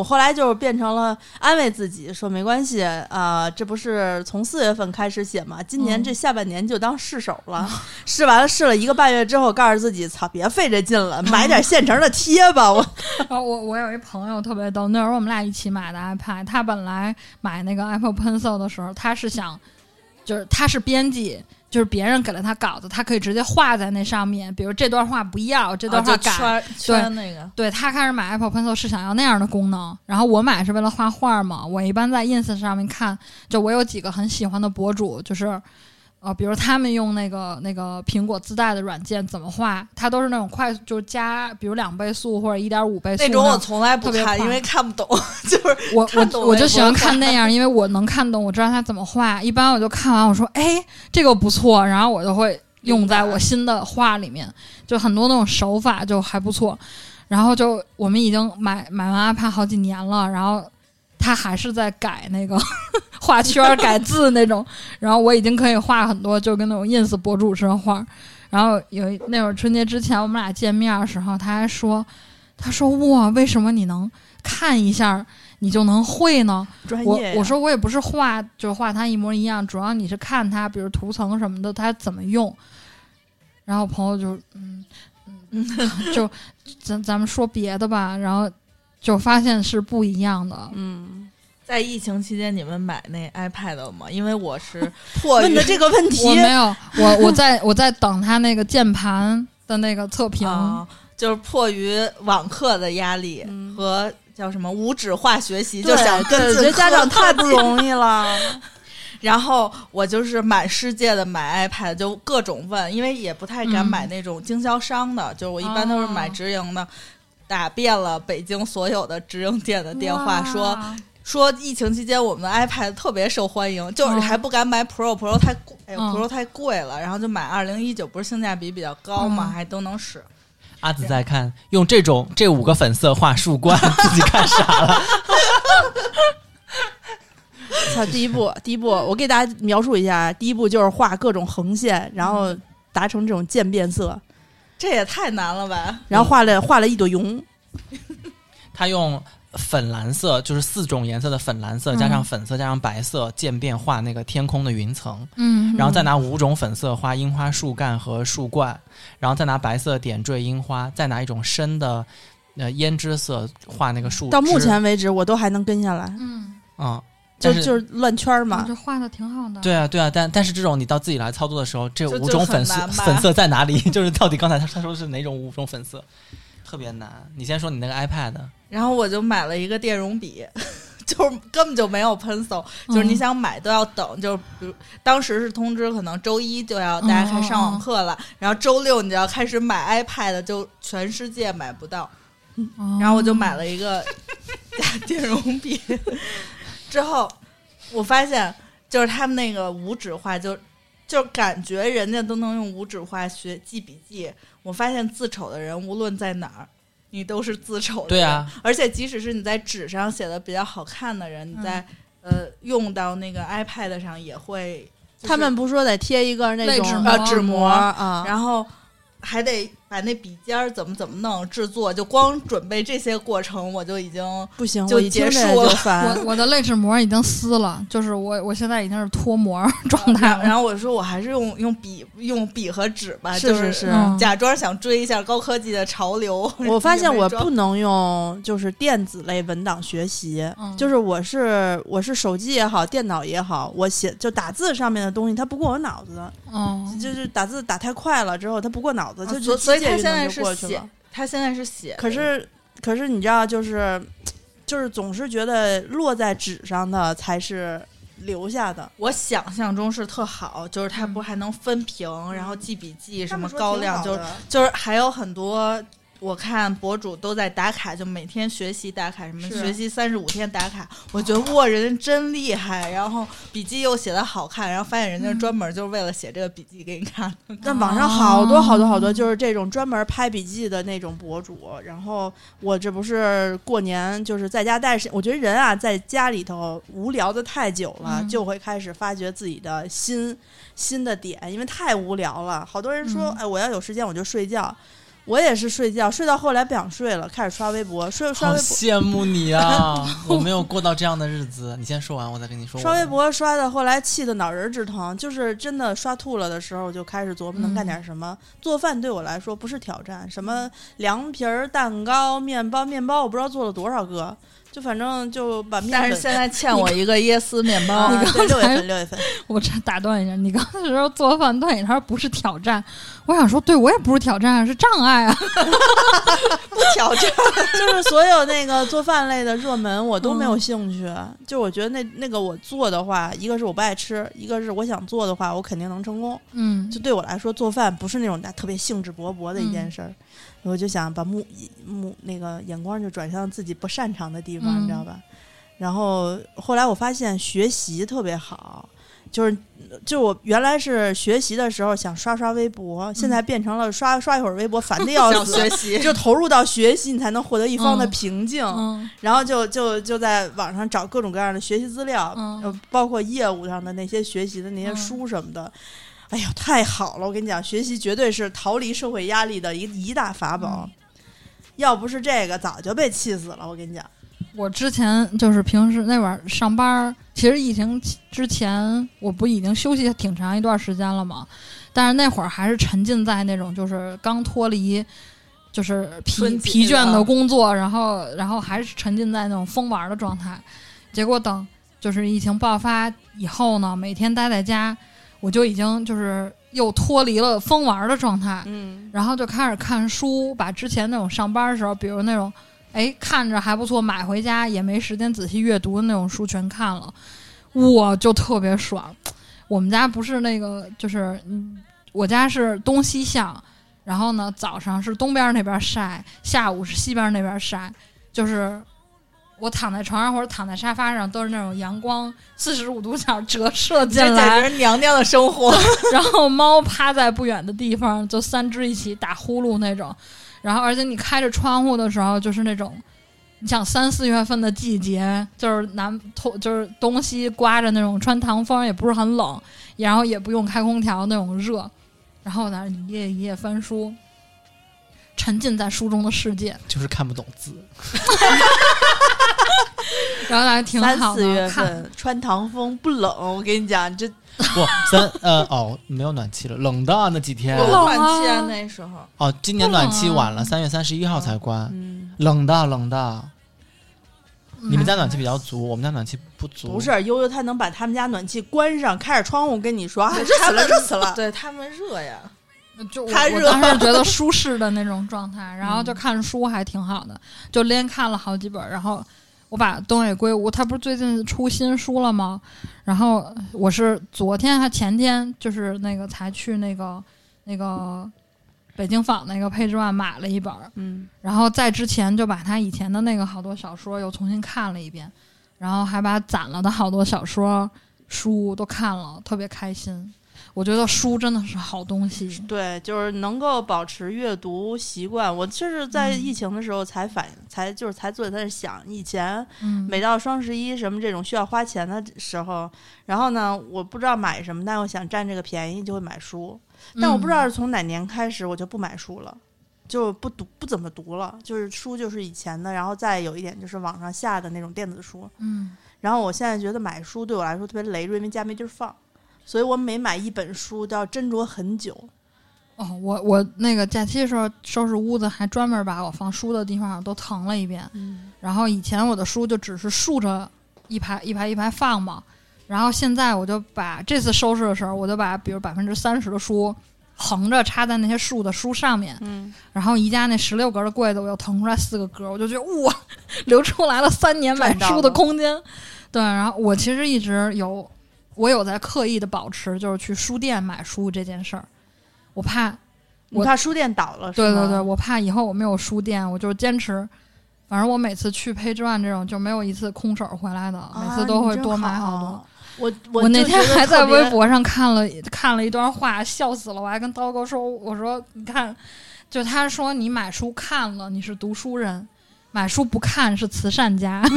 我后来就变成了安慰自己说没关系啊、这不是从四月份开始写嘛，今年嗯这下半年就当试手了。试完了试了一个半月之后，告诉自己操，别费这劲了，买点现成的贴吧。我 然后我我有一朋友特别逗，那时候我们俩一起买的 iPad，他本来买那个 Apple Pencil 的时候，他是想，就是他是编辑，就是别人给了他稿子，他可以直接画在那上面，比如这段话不要，这段话改。圈圈那个，对他开始买 Apple Pencil 是想要那样的功能，然后我买是为了画画嘛。我一般在 Ins 上面看，就我有几个很喜欢的博主，就是呃，比如他们用那个那个苹果自带的软件怎么画，它都是那种快，就是加比如两倍速或者一点五倍速那种我从来不看，因为看不懂，就是我我我就喜欢看那样，因为我能看懂，我知道它怎么画。一般我就看完，我说哎，这个不错，然后我就会用在我新的画里面，就很多那种手法就还不错。然后就我们已经买买完 iPad 好几年了，然后他还是在改那个 画圈儿、改字那种，然后我已经可以画很多，就跟那种 ins 博主似的画。然后有那会儿春节之前我们俩见面的时候，他还说，他说哇，为什么你能看一下你就能会呢？我专业呀我说我也不是画，就是画它一模一样，主要你是看它，比如图层什么的，它怎么用。然后朋友就嗯嗯，就咱咱们说别的吧，然后就发现是不一样的。嗯，在疫情期间，你们买那 iPad 了吗？因为我是 迫于问的这个问题我没有，我我在我在等他那个键盘的那个测评。哦，就是迫于网课的压力嗯和叫什么无纸化学习，对就想跟对我觉得家长太不。容易了。然后我就是满世界的买 iPad，就各种问，因为也不太敢嗯买那种经销商的，就是我一般都是买哦直营的。打遍了北京所有的直营店的电话，说说疫情期间我们的 iPad 特别受欢迎，就是嗯。还不敢买 Pro，Pro 太贵，哎 Pro 太贵了，然后就买二零一九，不是性价比比较高嘛，嗯。还都能使。阿紫在看，用这种这五个粉色画树冠，自己看傻了。操，第一步，第一步，我给大家描述一下，第一步就是画各种横线，然后达成这种渐变色，这也太难了吧？然后画了画了一朵云，他用粉蓝色，就是四种颜色的粉蓝色，嗯。加上粉色，加上白色渐变画那个天空的云层，嗯，然后再拿五种粉色画樱花树干和树冠，然后再拿白色点缀樱花，再拿一种深的呃胭脂色画那个树。到目前为止我都还能跟下来，嗯，嗯，就是就是乱圈儿嘛这。画的挺好的。对啊，对啊，但但是这种你到自己来操作的时候，这五种粉色粉色在哪里？就是到底刚才他他说是哪种五种粉色，特别难。你先说你那个 iPad，然后我就买了一个电容笔，就是根本就没有 pencil，就是你嗯想买都要等，就是比如当时是通知，可能周一就要大家开始上网课了，然后周六你就要开始买 iPad，就全世界买不到。哦，然后我就买了一个 电容笔，之后我发现就是他们那个无纸化就。就感觉人家都能用无纸化学记笔记，我发现字丑的人无论在哪儿，你都是字丑的人。对啊，而且即使是你在纸上写的比较好看的人，你在、嗯呃用到那个 iPad 上也会，就是他们不是说得贴一个那种类纸膜呃纸膜啊，然后还得把那笔尖儿怎么怎么弄制作，就光准备这些过程，我就已经不行，就结束了烦 我。我的泪纸膜已经撕了，就是我我现在已经是脱膜状态了。然后我说我还是用用笔用笔和纸吧，是就是是嗯假装想追一下高科技的潮流。我发现我不能用就是电子类文档学习，嗯就是我是我是手机也好，电脑也好，我写就打字上面的东西，它不过我脑子，嗯，就是打字打太快了之后，它不过脑子，就啊就所所以他现在是写他现在是写，可是可是你知道，就是就是总是觉得落在纸上的才是留下的。我想象中是特好，就是它嗯不还能分屏，然后记笔记，什么高亮，就就是还有很多。我看博主都在打卡，就每天学习打卡，什么学习三十五天打卡，我觉得哇，人家真厉害。然后笔记又写的好看，然后发现人家专门就是为了写这个笔记给你看。但网上好多好多好多哦就是这种专门拍笔记的那种博主，然后我这不是过年就是在家待时，我觉得人啊在家里头无聊的太久了，嗯就会开始发掘自己的新新的点，因为太无聊了。好多人说，嗯哎，我要有时间我就睡觉。我也是睡觉，睡到后来不想睡了，开始刷微博，睡刷微博，羡慕你啊！我没有过到这样的日子。你先说完，我再跟你说。刷微博刷的，后来气得脑仁儿直疼，就是真的刷吐了的时候，就开始琢磨能干点什么。做饭对我来说不是挑战，什么凉皮儿、蛋糕、面包，面包我不知道做了多少个，就反正就把面粉。但是现在欠我一个椰丝面包，你刚，六月份，六月份，我这打断一下，你刚才说做饭对你来说不是挑战，我想说对我也不是挑战，是障碍啊。不挑战。就是所有那个做饭类的热门我都没有嗯兴趣。就我觉得那那个我做的话，一个是我不爱吃，一个是我想做的话，我肯定能成功。嗯就对我来说，做饭不是那种特别兴致勃勃的一件事儿，我就想把目目那个眼光就转向自己不擅长的地方，嗯你知道吧？然后后来我发现学习特别好，就是就我原来是学习的时候想刷刷微博，现在变成了刷刷一会儿微博烦的要死。学习，就投入到学习，你才能获得一方的嗯平静。嗯然后就就就在网上找各种各样的学习资料，包括业务上的那些学习的那些嗯书什么的。哎呀，太好了！我跟你讲，学习绝对是逃离社会压力的一一大法宝。嗯要不是这个，早就被气死了。我跟你讲，我之前就是平时那会儿上班儿，其实疫情之前我不已经休息挺长一段时间了吗？但是那会儿还是沉浸在那种就是刚脱离，就是疲疲倦的工作，然后然后还是沉浸在那种疯玩儿的状态。结果等就是疫情爆发以后呢，每天待在家，我就已经就是又脱离了疯玩儿的状态。嗯，然后就开始看书，把之前那种上班的时候，比如那种，哎，看着还不错，买回家也没时间仔细阅读的那种书全看了。我就特别爽。我们家不是那个，就是嗯，我家是东西向，然后呢，早上是东边那边晒，下午是西边那边晒，就是我躺在床上或者躺在沙发上，都是那种阳光四十五度角折射进这来简，直是娘娘的生活。然后猫趴在不远的地方，就三只一起打呼噜那种。然后，而且你开着窗户的时候，就是那种，你想三四月份的季节，就是南头就是东西刮着那种穿堂风，也不是很冷，然后也不用开空调那种热。然后呢，一页一页翻书，沉浸在书中的世界，就是看不懂字。然后还挺三好四月的。看份穿堂风不冷，我跟你讲，这不三呃哦没有暖气了，冷的啊那几天有冷暖气啊啊，那时候哦，今年暖气晚了，三月三十一号才关，嗯，冷的冷的。你们家嗯暖气比较足，我们家暖气不足。不是悠悠，他能把他们家暖气关上，开着窗户跟你说啊，热死了，热死了。对他们热呀，就我热我当时觉得 舒适的那种状态，然后就看书还挺好的，就连看了好几本。然后我把东野圭吾，他不是最近出新书了吗？然后我是昨天还前天，就是那个才去那个那个北京坊那个配置万买了一本，嗯，然后在之前就把他以前的那个好多小说又重新看了一遍，然后还把攒了的好多小说书都看了，特别开心。我觉得书真的是好东西。对，就是能够保持阅读习惯。我就是在嗯疫情的时候才反，才就是才坐在那儿想，以前嗯，每到双十一什么这种需要花钱的时候，然后呢，我不知道买什么，但我想占这个便宜，就会买书。但我不知道是从哪年开始，我就不买书了，就不读不怎么读了，就是书就是以前的，然后再有一点就是网上下的那种电子书。嗯，然后我现在觉得买书对我来说特别累赘，因为家没地儿放，所以我每买一本书都要斟酌很久。哦，我我那个假期的时候收拾屋子，还专门把我放书的地方都腾了一遍。嗯，然后以前我的书就只是竖着一排一排一排放嘛，然后现在我就把这次收拾的时候，我就把比如百分之三十的书横着插在那些竖的书上面，嗯，然后宜家那十六格的柜子我又腾出来四个格，我就觉得哇，留出来了三年买书的空间。对，然后我其实一直有，我有在刻意的保持，就是去书店买书这件事儿，我怕我怕书店倒了？对对对，我怕以后我没有书店，我就坚持。反正我每次去 Page One 这种就没有一次空手回来的，每次都会多买好多。啊我我那天还在微博上看了看了一段话，笑死了。我还跟刀哥说：“我说你看，就他说你买书看了，你是读书人；买书不看是慈善家。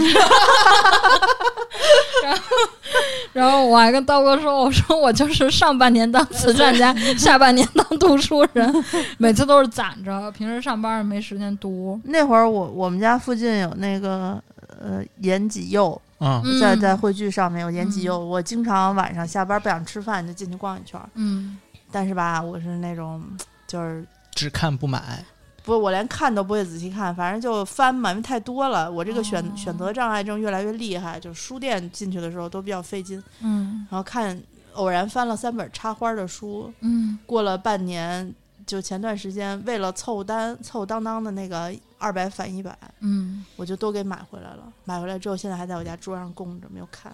然后，然后我还跟刀哥说：“我说我就是上半年当慈善家，下半年当读书人，每次都是攒着，平时上班没时间读。那会儿我我们家附近有那个呃延吉柚，嗯，嗯在在汇聚上面有延吉柚，我经常晚上下班不想吃饭就进去逛一圈儿。嗯但是吧，我是那种就是只看不买。不，我连看都不会仔细看，反正就翻嘛，因为太多了。我这个选、哦选择障碍症越来越厉害，就书店进去的时候都比较费劲，嗯然后看偶然翻了三本插花的书，嗯过了半年，就前段时间为了凑单凑当当的那个二百返一百，嗯，我就都给买回来了。买回来之后，现在还在我家桌上供着，没有看。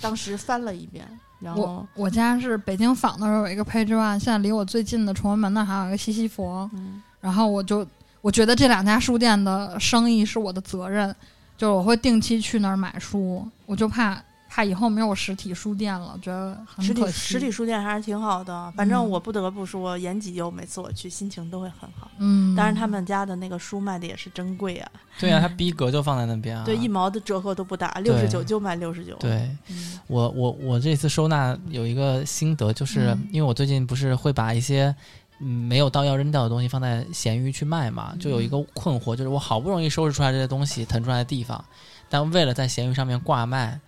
当时翻了一遍，然后我我家是北京坊那儿有一个 Page One，现在离我最近的崇文门那儿还有一个西西佛，嗯，然后我就我觉得这两家书店的生意是我的责任，就是我会定期去那儿买书，我就怕怕以后没有实体书店了，觉得很实体可惜。实体书店还是挺好的。反正嗯我不得不说，延吉又每次我去心情都会很好。嗯，当然，他们家的那个书卖的也是真贵啊，对呀、它逼格就放在那边啊。对，一毛的折扣都不打，六十九就卖六十九。对嗯，我我我这次收纳有一个心得，就是嗯因为我最近不是会把一些嗯没有到要扔掉的东西放在闲鱼去卖嘛，就有一个困惑，就是我好不容易收拾出来这些东西腾出来的地方，但为了在闲鱼上面挂卖，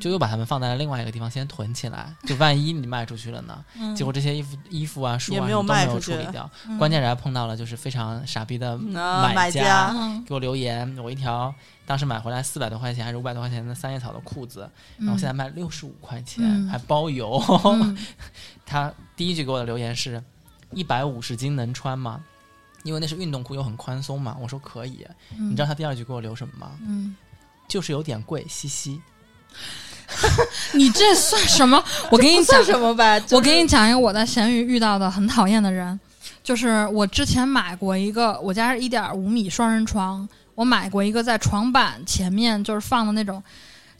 就又把它们放在了另外一个地方先囤起来，就万一你卖出去了呢？嗯。结果这些衣服衣服啊书也没有啊都没有处理掉，嗯。关键是还碰到了就是非常傻逼的啊，买家给我留言，我一条当时买回来四百多块钱还是五百多块钱的三叶草的裤子，然后现在卖六十五块钱，嗯。还包邮。嗯。他第一句给我的留言是：一百五十斤能穿吗？因为那是运动裤，又很宽松嘛。我说可以。嗯你知道他第二句给我留什么吗？嗯就是有点贵，嘻嘻。你这算什么？我给你讲什么吧？我给你讲一个我在闲鱼遇到的很讨厌的人，就是我之前买过一个，我家是一点五米双人床，我买过一个在床板前面就是放的那种，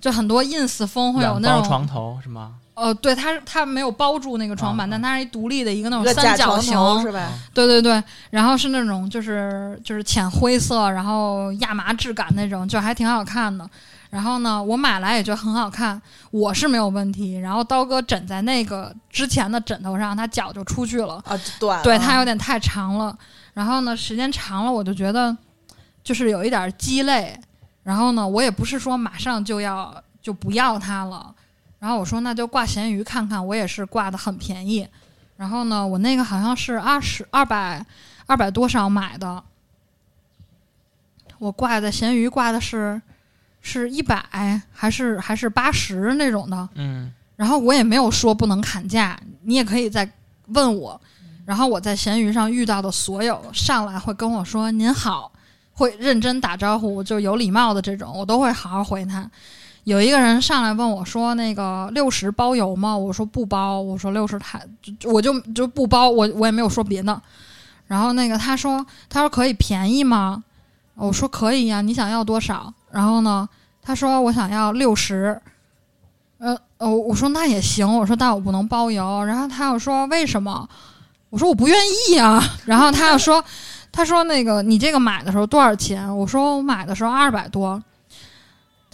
就很多 ins 风会有那种床头是吗？呃，对，它它没有包住那个床板，啊但它是一独立的一个那种三角形，是吧？对对对，然后是那种就是就是浅灰色，然后亚麻质感那种，就还挺好看的。然后呢，我买来也觉得很好看，我是没有问题。然后刀哥枕在那个之前的枕头上，他脚就出去了，啊。对他有点太长了。然后呢，时间长了，我就觉得就是有一点鸡肋。然后呢，我也不是说马上就要就不要它了。然后我说那就挂闲鱼看看，我也是挂的很便宜。然后呢，我那个好像是二十二百二百多少买的，我挂在闲鱼挂的是是一百还是还是八十那种的。嗯，然后我也没有说不能砍价，你也可以再问我。然后我在闲鱼上遇到的所有上来会跟我说“您好”，会认真打招呼，就有礼貌的这种，我都会好好回他。有一个人上来问我说：“那个六十包邮吗？”我说不包，我说六十太，就我就就不包，我我也没有说别的。然后那个他说他说可以便宜吗？我说可以呀、你想要多少？然后呢，他说我想要六十。呃呃，我说那也行，我说但我不能包邮。然后他又说为什么？我说我不愿意啊。然后他又说，他说那个你这个买的时候多少钱？我说我买的时候二百多。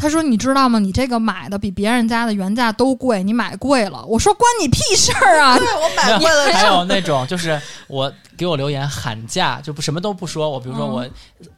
他说你知道吗？你这个买的比别人家的原价都贵，你买贵了。我说关你屁事儿啊！对我买贵了，还有那种就是我给我留言喊价，就不什么都不说。我比如说我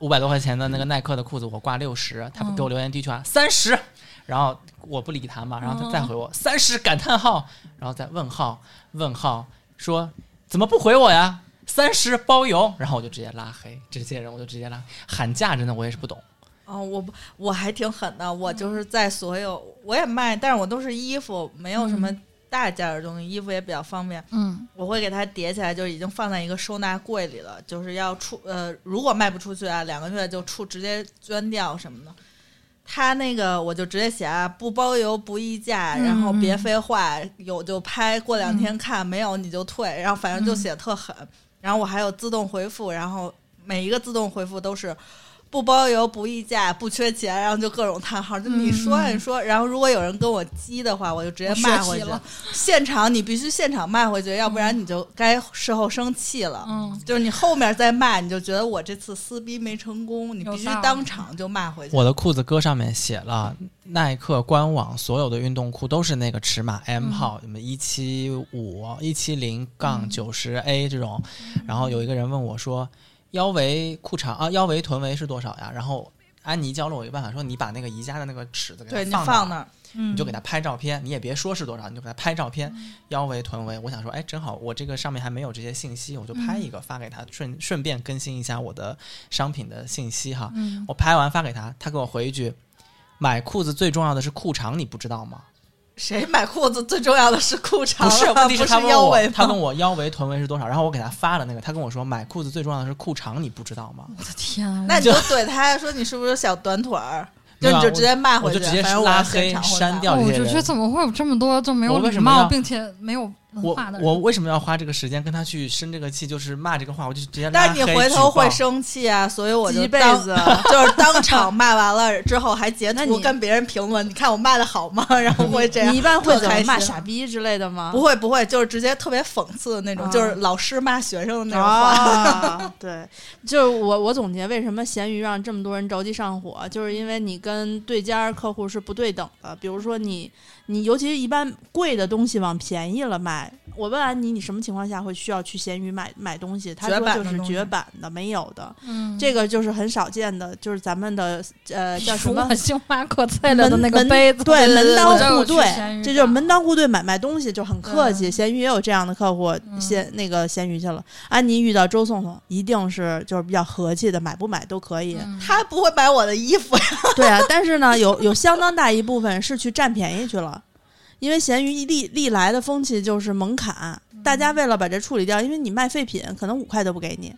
五百多块钱的那个耐克的裤子，我挂六十，他嗯给我留言第一句话三十，然后我不理他嘛，然后他再回我三十感叹号，然后再问号问号说怎么不回我呀？三十包邮，然后我就直接拉黑这些人，我就直接拉喊价，真的我也是不懂。哦，我不我还挺狠的，我就是在所有我也卖，但是我都是衣服，没有什么大件儿的东西，衣服也比较方便。嗯我会给它叠起来，就已经放在一个收纳柜里了，就是要出呃，如果卖不出去啊，两个月就出直接捐掉什么的。他那个我就直接写啊，不包邮不议价，然后别废话，有就拍，过两天看，没有你就退，然后反正就写得特狠。然后我还有自动回复，然后每一个自动回复都是不包邮不议价不缺钱，然后就各种叹号，就你说你说，然后如果有人跟我激的话，我就直接我骂回去了。现场你必须现场骂回去，要不然你就该事后生气了。嗯，就是你后面再骂，你就觉得我这次撕逼没成功，你必须当场就骂回去。我的裤子歌上面写了耐克官网所有的运动裤都是那个尺码 M 号，什么一七五、一七零杠九十 A 这种。然后有一个人问我说，腰围裤长啊，腰围臀围是多少呀？然后安妮教了我一个办法，说你把那个宜家的那个尺子给放那儿。放那儿，嗯你就给他拍照片，你也别说是多少，你就给他拍照片，腰围、臀围。我想说，哎，正好我这个上面还没有这些信息，我就拍一个发给他，顺顺便更新一下我的商品的信息哈。嗯我拍完发给他，他给我回一句：“买裤子最重要的是裤长，你不知道吗谁买裤子最重要的是裤？”长啊，不是，问题是他问我腰围，他问？我腰围、臀围是多少，然后我给他发了那个，他跟我说买裤子最重要的是裤长，你不知道吗？我的天啊！那你就怼他说你是不是小短腿儿？就你就直接骂回去，我就直接拉黑删掉哦我这些人就觉得怎么会有这么多就没有礼貌，什么要并且没有文我？我为什么要花这个时间跟他去生这个气？就是骂这个话，我就直接拉但是你回头会生气啊，所以我就一辈当子 就是当场骂完了之后还截那你图跟别人评论，你看我骂的好吗？然后会这样。你一般会怎么骂傻逼之类的吗？不会不会，就是直接特别讽刺的那种，啊就是老师骂学生的那种话。啊，对，就是我我总结为什么闲鱼让这么多人着急上火，就是因为你跟对家客户是不对等的。比如说你你尤其是一般贵的东西往便宜了卖，我问安妮你什么情况下会需要去闲鱼买买东西？他说就是绝版的，没有的，嗯，这个就是很少见的，就是咱们的呃叫什么我？星巴克菜的那个杯子，对，对对对门当户对，这就是门当户对买卖东西就很客气。对闲鱼也有这样的客户，嗯闲那个闲鱼去了。安妮遇到周颂颂，一定是就是比较和气的，买不买都可以。嗯他不会买我的衣服呀，对啊，但是呢，有有相当大一部分是去占便宜去了，因为闲鱼一历历来的风气就是猛砍，大家为了把这处理掉，因为你卖废品可能五块都不给你。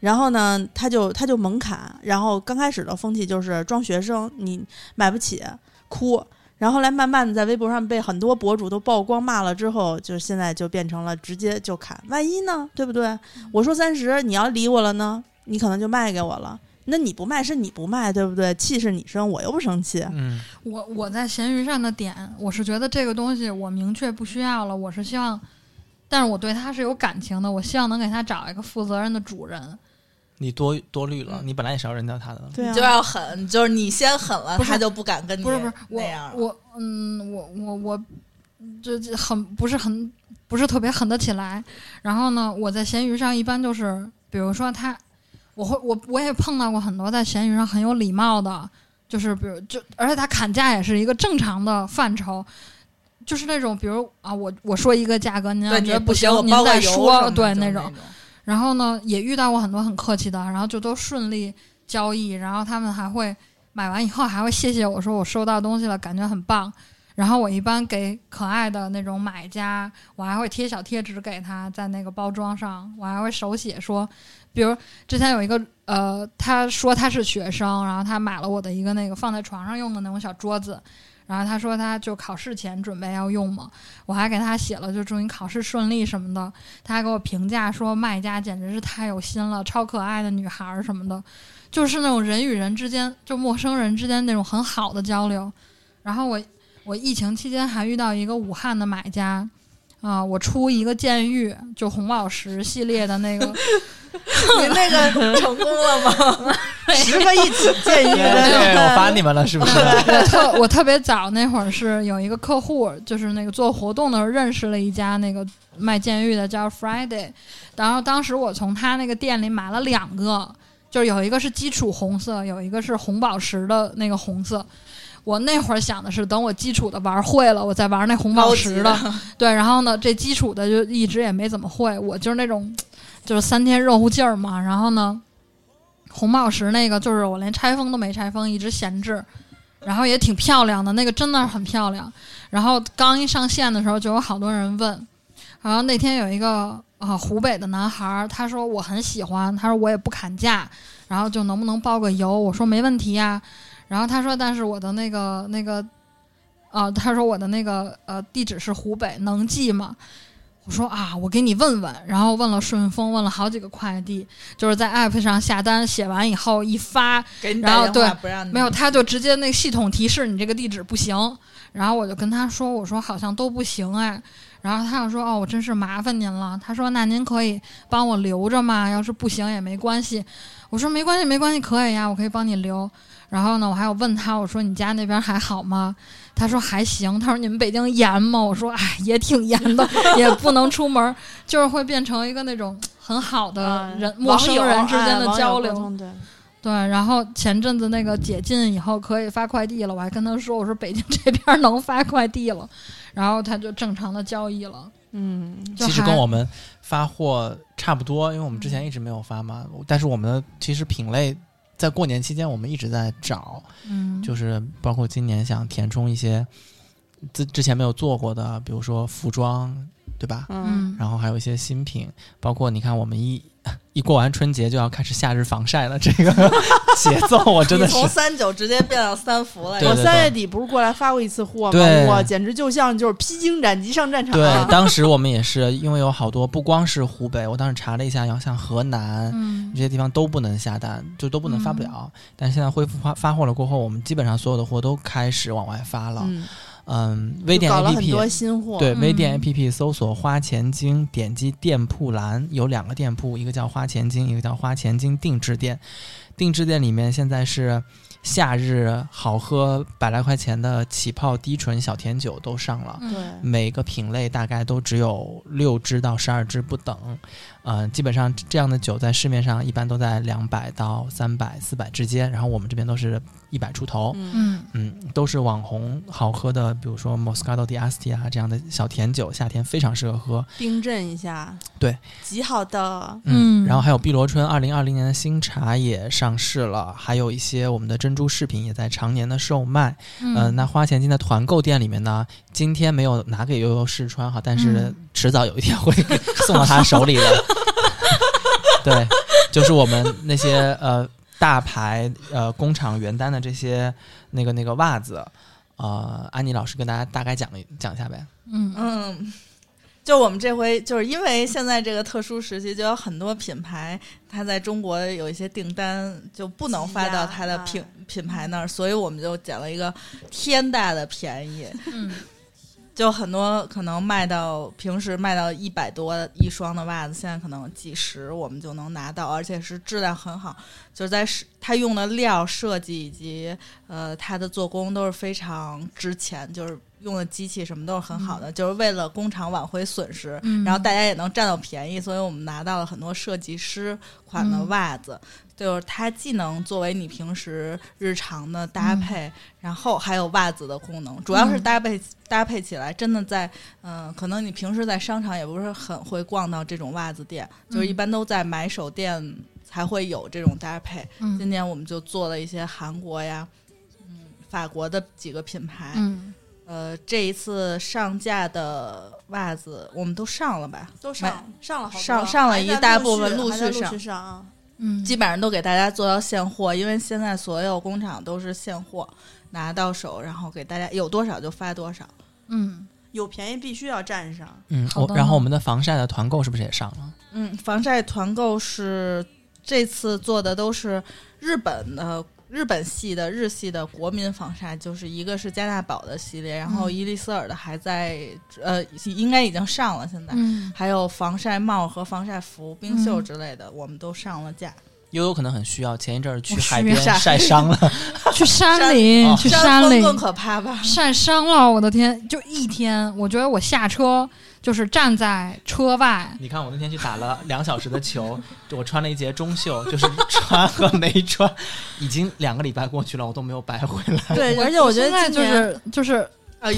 然后呢，他就他就猛砍，然后刚开始的风气就是装学生，你买不起哭，然后后来慢慢的在微博上被很多博主都曝光骂了之后，就是现在就变成了直接就砍，万一呢，对不对？我说三十，你要理我了呢，你可能就卖给我了。那你不卖是你不卖，对不对？气是你生，我又不生气。嗯，我我在闲鱼上的点，我是觉得这个东西我明确不需要了，我是希望，但是我对它是有感情的，我希望能给它找一个负责任的主人。你多多虑了，你本来也是要扔掉他的。对啊，就要狠，就是你先狠了，他就不敢跟你不是不是我那样。我嗯我我我这这很不是很不是特别狠得起来。然后呢，我在闲鱼上一般就是，比如说他，我会我我也碰到过很多在闲鱼上很有礼貌的，就是比如就而且他砍价也是一个正常的范畴。就是那种，比如啊，我我说一个价格，您觉得你不行，您再说，对那种。。然后呢，也遇到过很多很客气的，然后就都顺利交易，然后他们还会买完以后还会谢谢我说我收到东西了，感觉很棒。然后我一般给可爱的那种买家，我还会贴小贴纸给他，在那个包装上，我还会手写说，比如之前有一个呃，他说他是学生，然后他买了我的一个那个放在床上用的那种小桌子，然后他说他就考试前准备要用嘛，我还给他写了就祝你考试顺利什么的，他还给我评价说卖家简直是太有心了，超可爱的女孩儿什么的，就是那种人与人之间，就陌生人之间那种很好的交流。然后我我疫情期间还遇到一个武汉的买家，啊、我出一个监狱，就红宝石系列的那个，你那个成功了吗？十个一起监狱我发你们了，是不是？我特我特别早那会儿是有一个客户，就是那个做活动的时候认识了一家那个卖监狱的叫 Friday，然后当时我从他那个店里买了两个，就是有一个是基础红色，有一个是红宝石的那个红色。我那会儿想的是，等我基础的玩会了，我再玩那红宝石的。对，然后呢，这基础的就一直也没怎么会。我就是那种，就是三天热乎劲儿嘛。然后呢，红宝石那个就是我连拆封都没拆封，一直闲置。然后也挺漂亮的，那个真的很漂亮。然后刚一上线的时候，就有好多人问。然后那天有一个啊、湖北的男孩儿，他说我很喜欢，他说我也不砍价，然后就能不能包个邮？我说没问题呀。然后他说，但是我的那个那个，啊，他说我的那个呃地址是湖北，能寄吗？我说啊，我给你问问，然后问了顺丰，问了好几个快递，就是在 app 上下单，写完以后一发，给你然后对不让没有，他就直接那个系统提示你这个地址不行，然后我就跟他说，我说好像都不行哎，然后他就说哦，我真是麻烦您了。他说那您可以帮我留着吗？要是不行也没关系。我说没关系，没关系，可以呀，我可以帮你留。然后呢，我还有问他，我说你家那边还好吗？他说还行。他说你们北京严吗？我说哎，也挺严的，也不能出门，就是会变成一个那种很好的人、陌生人之间的交流。对，对，然后前阵子那个解禁以后可以发快递了，我还跟他说，我说北京这边能发快递了，然后他就正常的交易了。嗯，其实跟我们发货差不多，因为我们之前一直没有发嘛。但是我们的其实品类在过年期间我们一直在找，嗯，就是包括今年想填充一些之之前没有做过的，比如说服装，对吧？嗯，嗯，然后还有一些新品，包括你看我们一一过完春节就要开始夏日防晒了，这个 节奏我真的是从三九直接变到三伏了。对对我三月底不是过来发过一次货吗？对我简直就像就是披荆斩棘上战场。对，当时我们也是因为有好多，不光是湖北，我当时查了一下，要像河南。嗯这些地方都不能下单，就都不能发不了。但是现在恢复发发货了过后，我们基本上所有的货都开始往外发了。嗯，嗯，微店就搞了很多 APP 新货。对微店嗯 APP 搜索“花钱精”，点击店铺栏有两个店铺，一个叫花钱精，一个叫花钱精定制店。定制店里面现在是夏日好喝百来块钱的起泡低醇小甜酒都上了。嗯对，每个品类大概都只有六支到十二支不等，嗯、基本上这样的酒在市面上一般都在两百到三百、四百之间，然后我们这边都是一百出头，嗯，嗯嗯，都是网红好喝的，比如说 Moscato di Asti 啊这样的小甜酒，夏天非常适合喝，冰镇一下。对，极好的。嗯然后还有碧螺春二零二零年的新茶也上市了，还有一些我们的珍珠饰品也在常年的售卖，嗯。呃，那花钱金的团购店里面呢，今天没有拿给悠悠试穿哈，但是嗯。迟早有一天会送到他手里的。对，就是我们那些呃大牌呃工厂原单的这些那个那个袜子，呃，安妮老师跟大家大概讲一讲一下呗。嗯嗯，就我们这回就是因为现在这个特殊时期，就有很多品牌它在中国有一些订单就不能发到它的品品牌那儿，所以我们就捡了一个天大的便宜。嗯 就很多可能卖到平时卖到一百多一双的袜子，现在可能几十我们就能拿到，而且是质量很好，就是在是它用的料设计以及呃它的做工都是非常值钱，就是用的机器什么都是很好的，就是为了工厂挽回损失，嗯。然后大家也能占到便宜，所以我们拿到了很多设计师款的嗯。袜子。就是它既能作为你平时日常的搭配，然后还有袜子的功能，主要是嗯。搭配、搭配起来，真的在嗯、呃可能你平时在商场也不是很会逛到这种袜子店，就是一嗯般都在买手店才会有这种搭配。今嗯年我们就做了一些韩国呀、嗯法国的几个品牌，嗯呃，这一次上架的袜子我们都上了吧？都上上了好多，上上了一大部分陆陆续上。嗯，基本上都给大家做到现货，因为现在所有工厂都是现货拿到手，然后给大家有多少就发多少。嗯有便宜必须要占上，嗯，然后我们的防晒的团购是不是也上了？嗯，防晒团购是这次做的都是日本的。日本系的日系的国民防晒，就是一个是加纳宝的系列，然后嗯伊丽丝尔的还在，呃，应该已经上了，现在、嗯还有防晒帽和防晒服、冰袖嗯之类的，我们都上了架。悠悠可能很需要，前一阵儿去海边晒伤了。去山林哦去山山里更可怕吧？晒伤了，我的天！就一天，我觉得我下车就是站在车外，你看我那天去打了两小时的球，我穿了一节中袖，就是穿和没穿，已经两个礼拜过去了，我都没有白回来。对，而且我觉得现在就是就是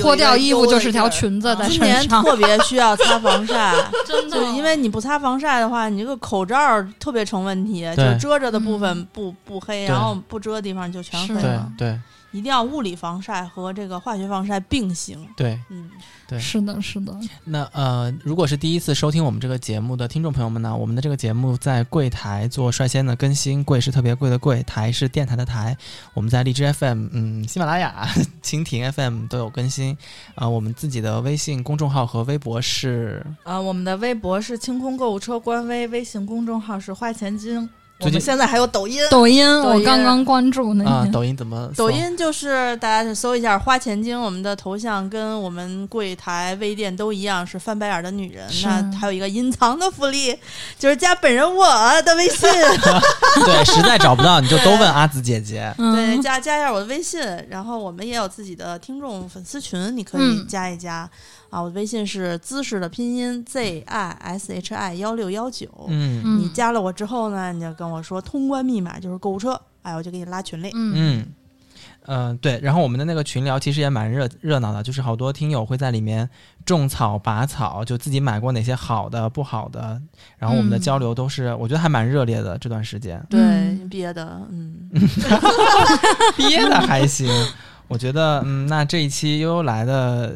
脱掉衣服就是条裙子啊在今年，特别需要擦防晒，真就是因为你不擦防晒的话，你这个口罩特别成问题，就遮着的部分嗯不不黑，然后不遮的地方就全黑了。对一定要物理防晒和这个化学防晒并行。对，嗯，对是的，是的，那呃，如果是第一次收听我们这个节目的听众朋友们呢，我们的这个节目在柜台做率先的更新，柜是特别贵的柜，台是电台的台。我们在荔枝 FM、嗯，喜马拉雅、蜻蜓 FM 都有更新。啊、我们自己的微信公众号和微博是啊，我们的微博是清空购物车官微，微信公众号是花钱精。我们现在还有抖音，抖音我刚刚关注那啊、抖音怎么？抖音就是大家去搜一下“花钱精”，我们的头像跟我们柜台微店都一样，是翻白眼的女人。那还有一个隐藏的福利，就是加本人我的微信 对，实在找不到你就都问阿紫姐姐。嗯对，加加一下我的微信。然后我们也有自己的听众粉丝群，你可以嗯加一加。啊，我的微信是姿势的拼音 z i s h i 幺六幺九。嗯嗯你加了我之后呢，你就跟我说通关密码就是购物车，哎，我就给你拉群里。嗯嗯。嗯、对，然后我们的那个群聊其实也蛮热热闹的，就是好多听友会在里面种草拔草，就自己买过哪些好的、不好的，然后我们的嗯交流都是、我觉得还蛮热烈的这段时间。对，嗯憋的，嗯，憋的还行，我觉得嗯，那这一期悠悠来的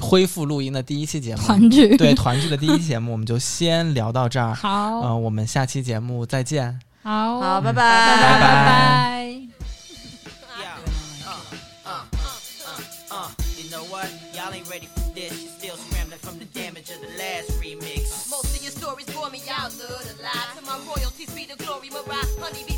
恢复录音的第一期节目，团聚，对团聚的第一期节目，我们就先聊到这儿。好，嗯、我们下期节目再见。好，好，拜嗯拜，拜拜拜。Uh, you know what? Y'all ain't ready for this. You're still scrambling from the damage of the last remix. Most of your stories bore me out, love the lie. To my royalties be the glory, Mariah, honey be fly.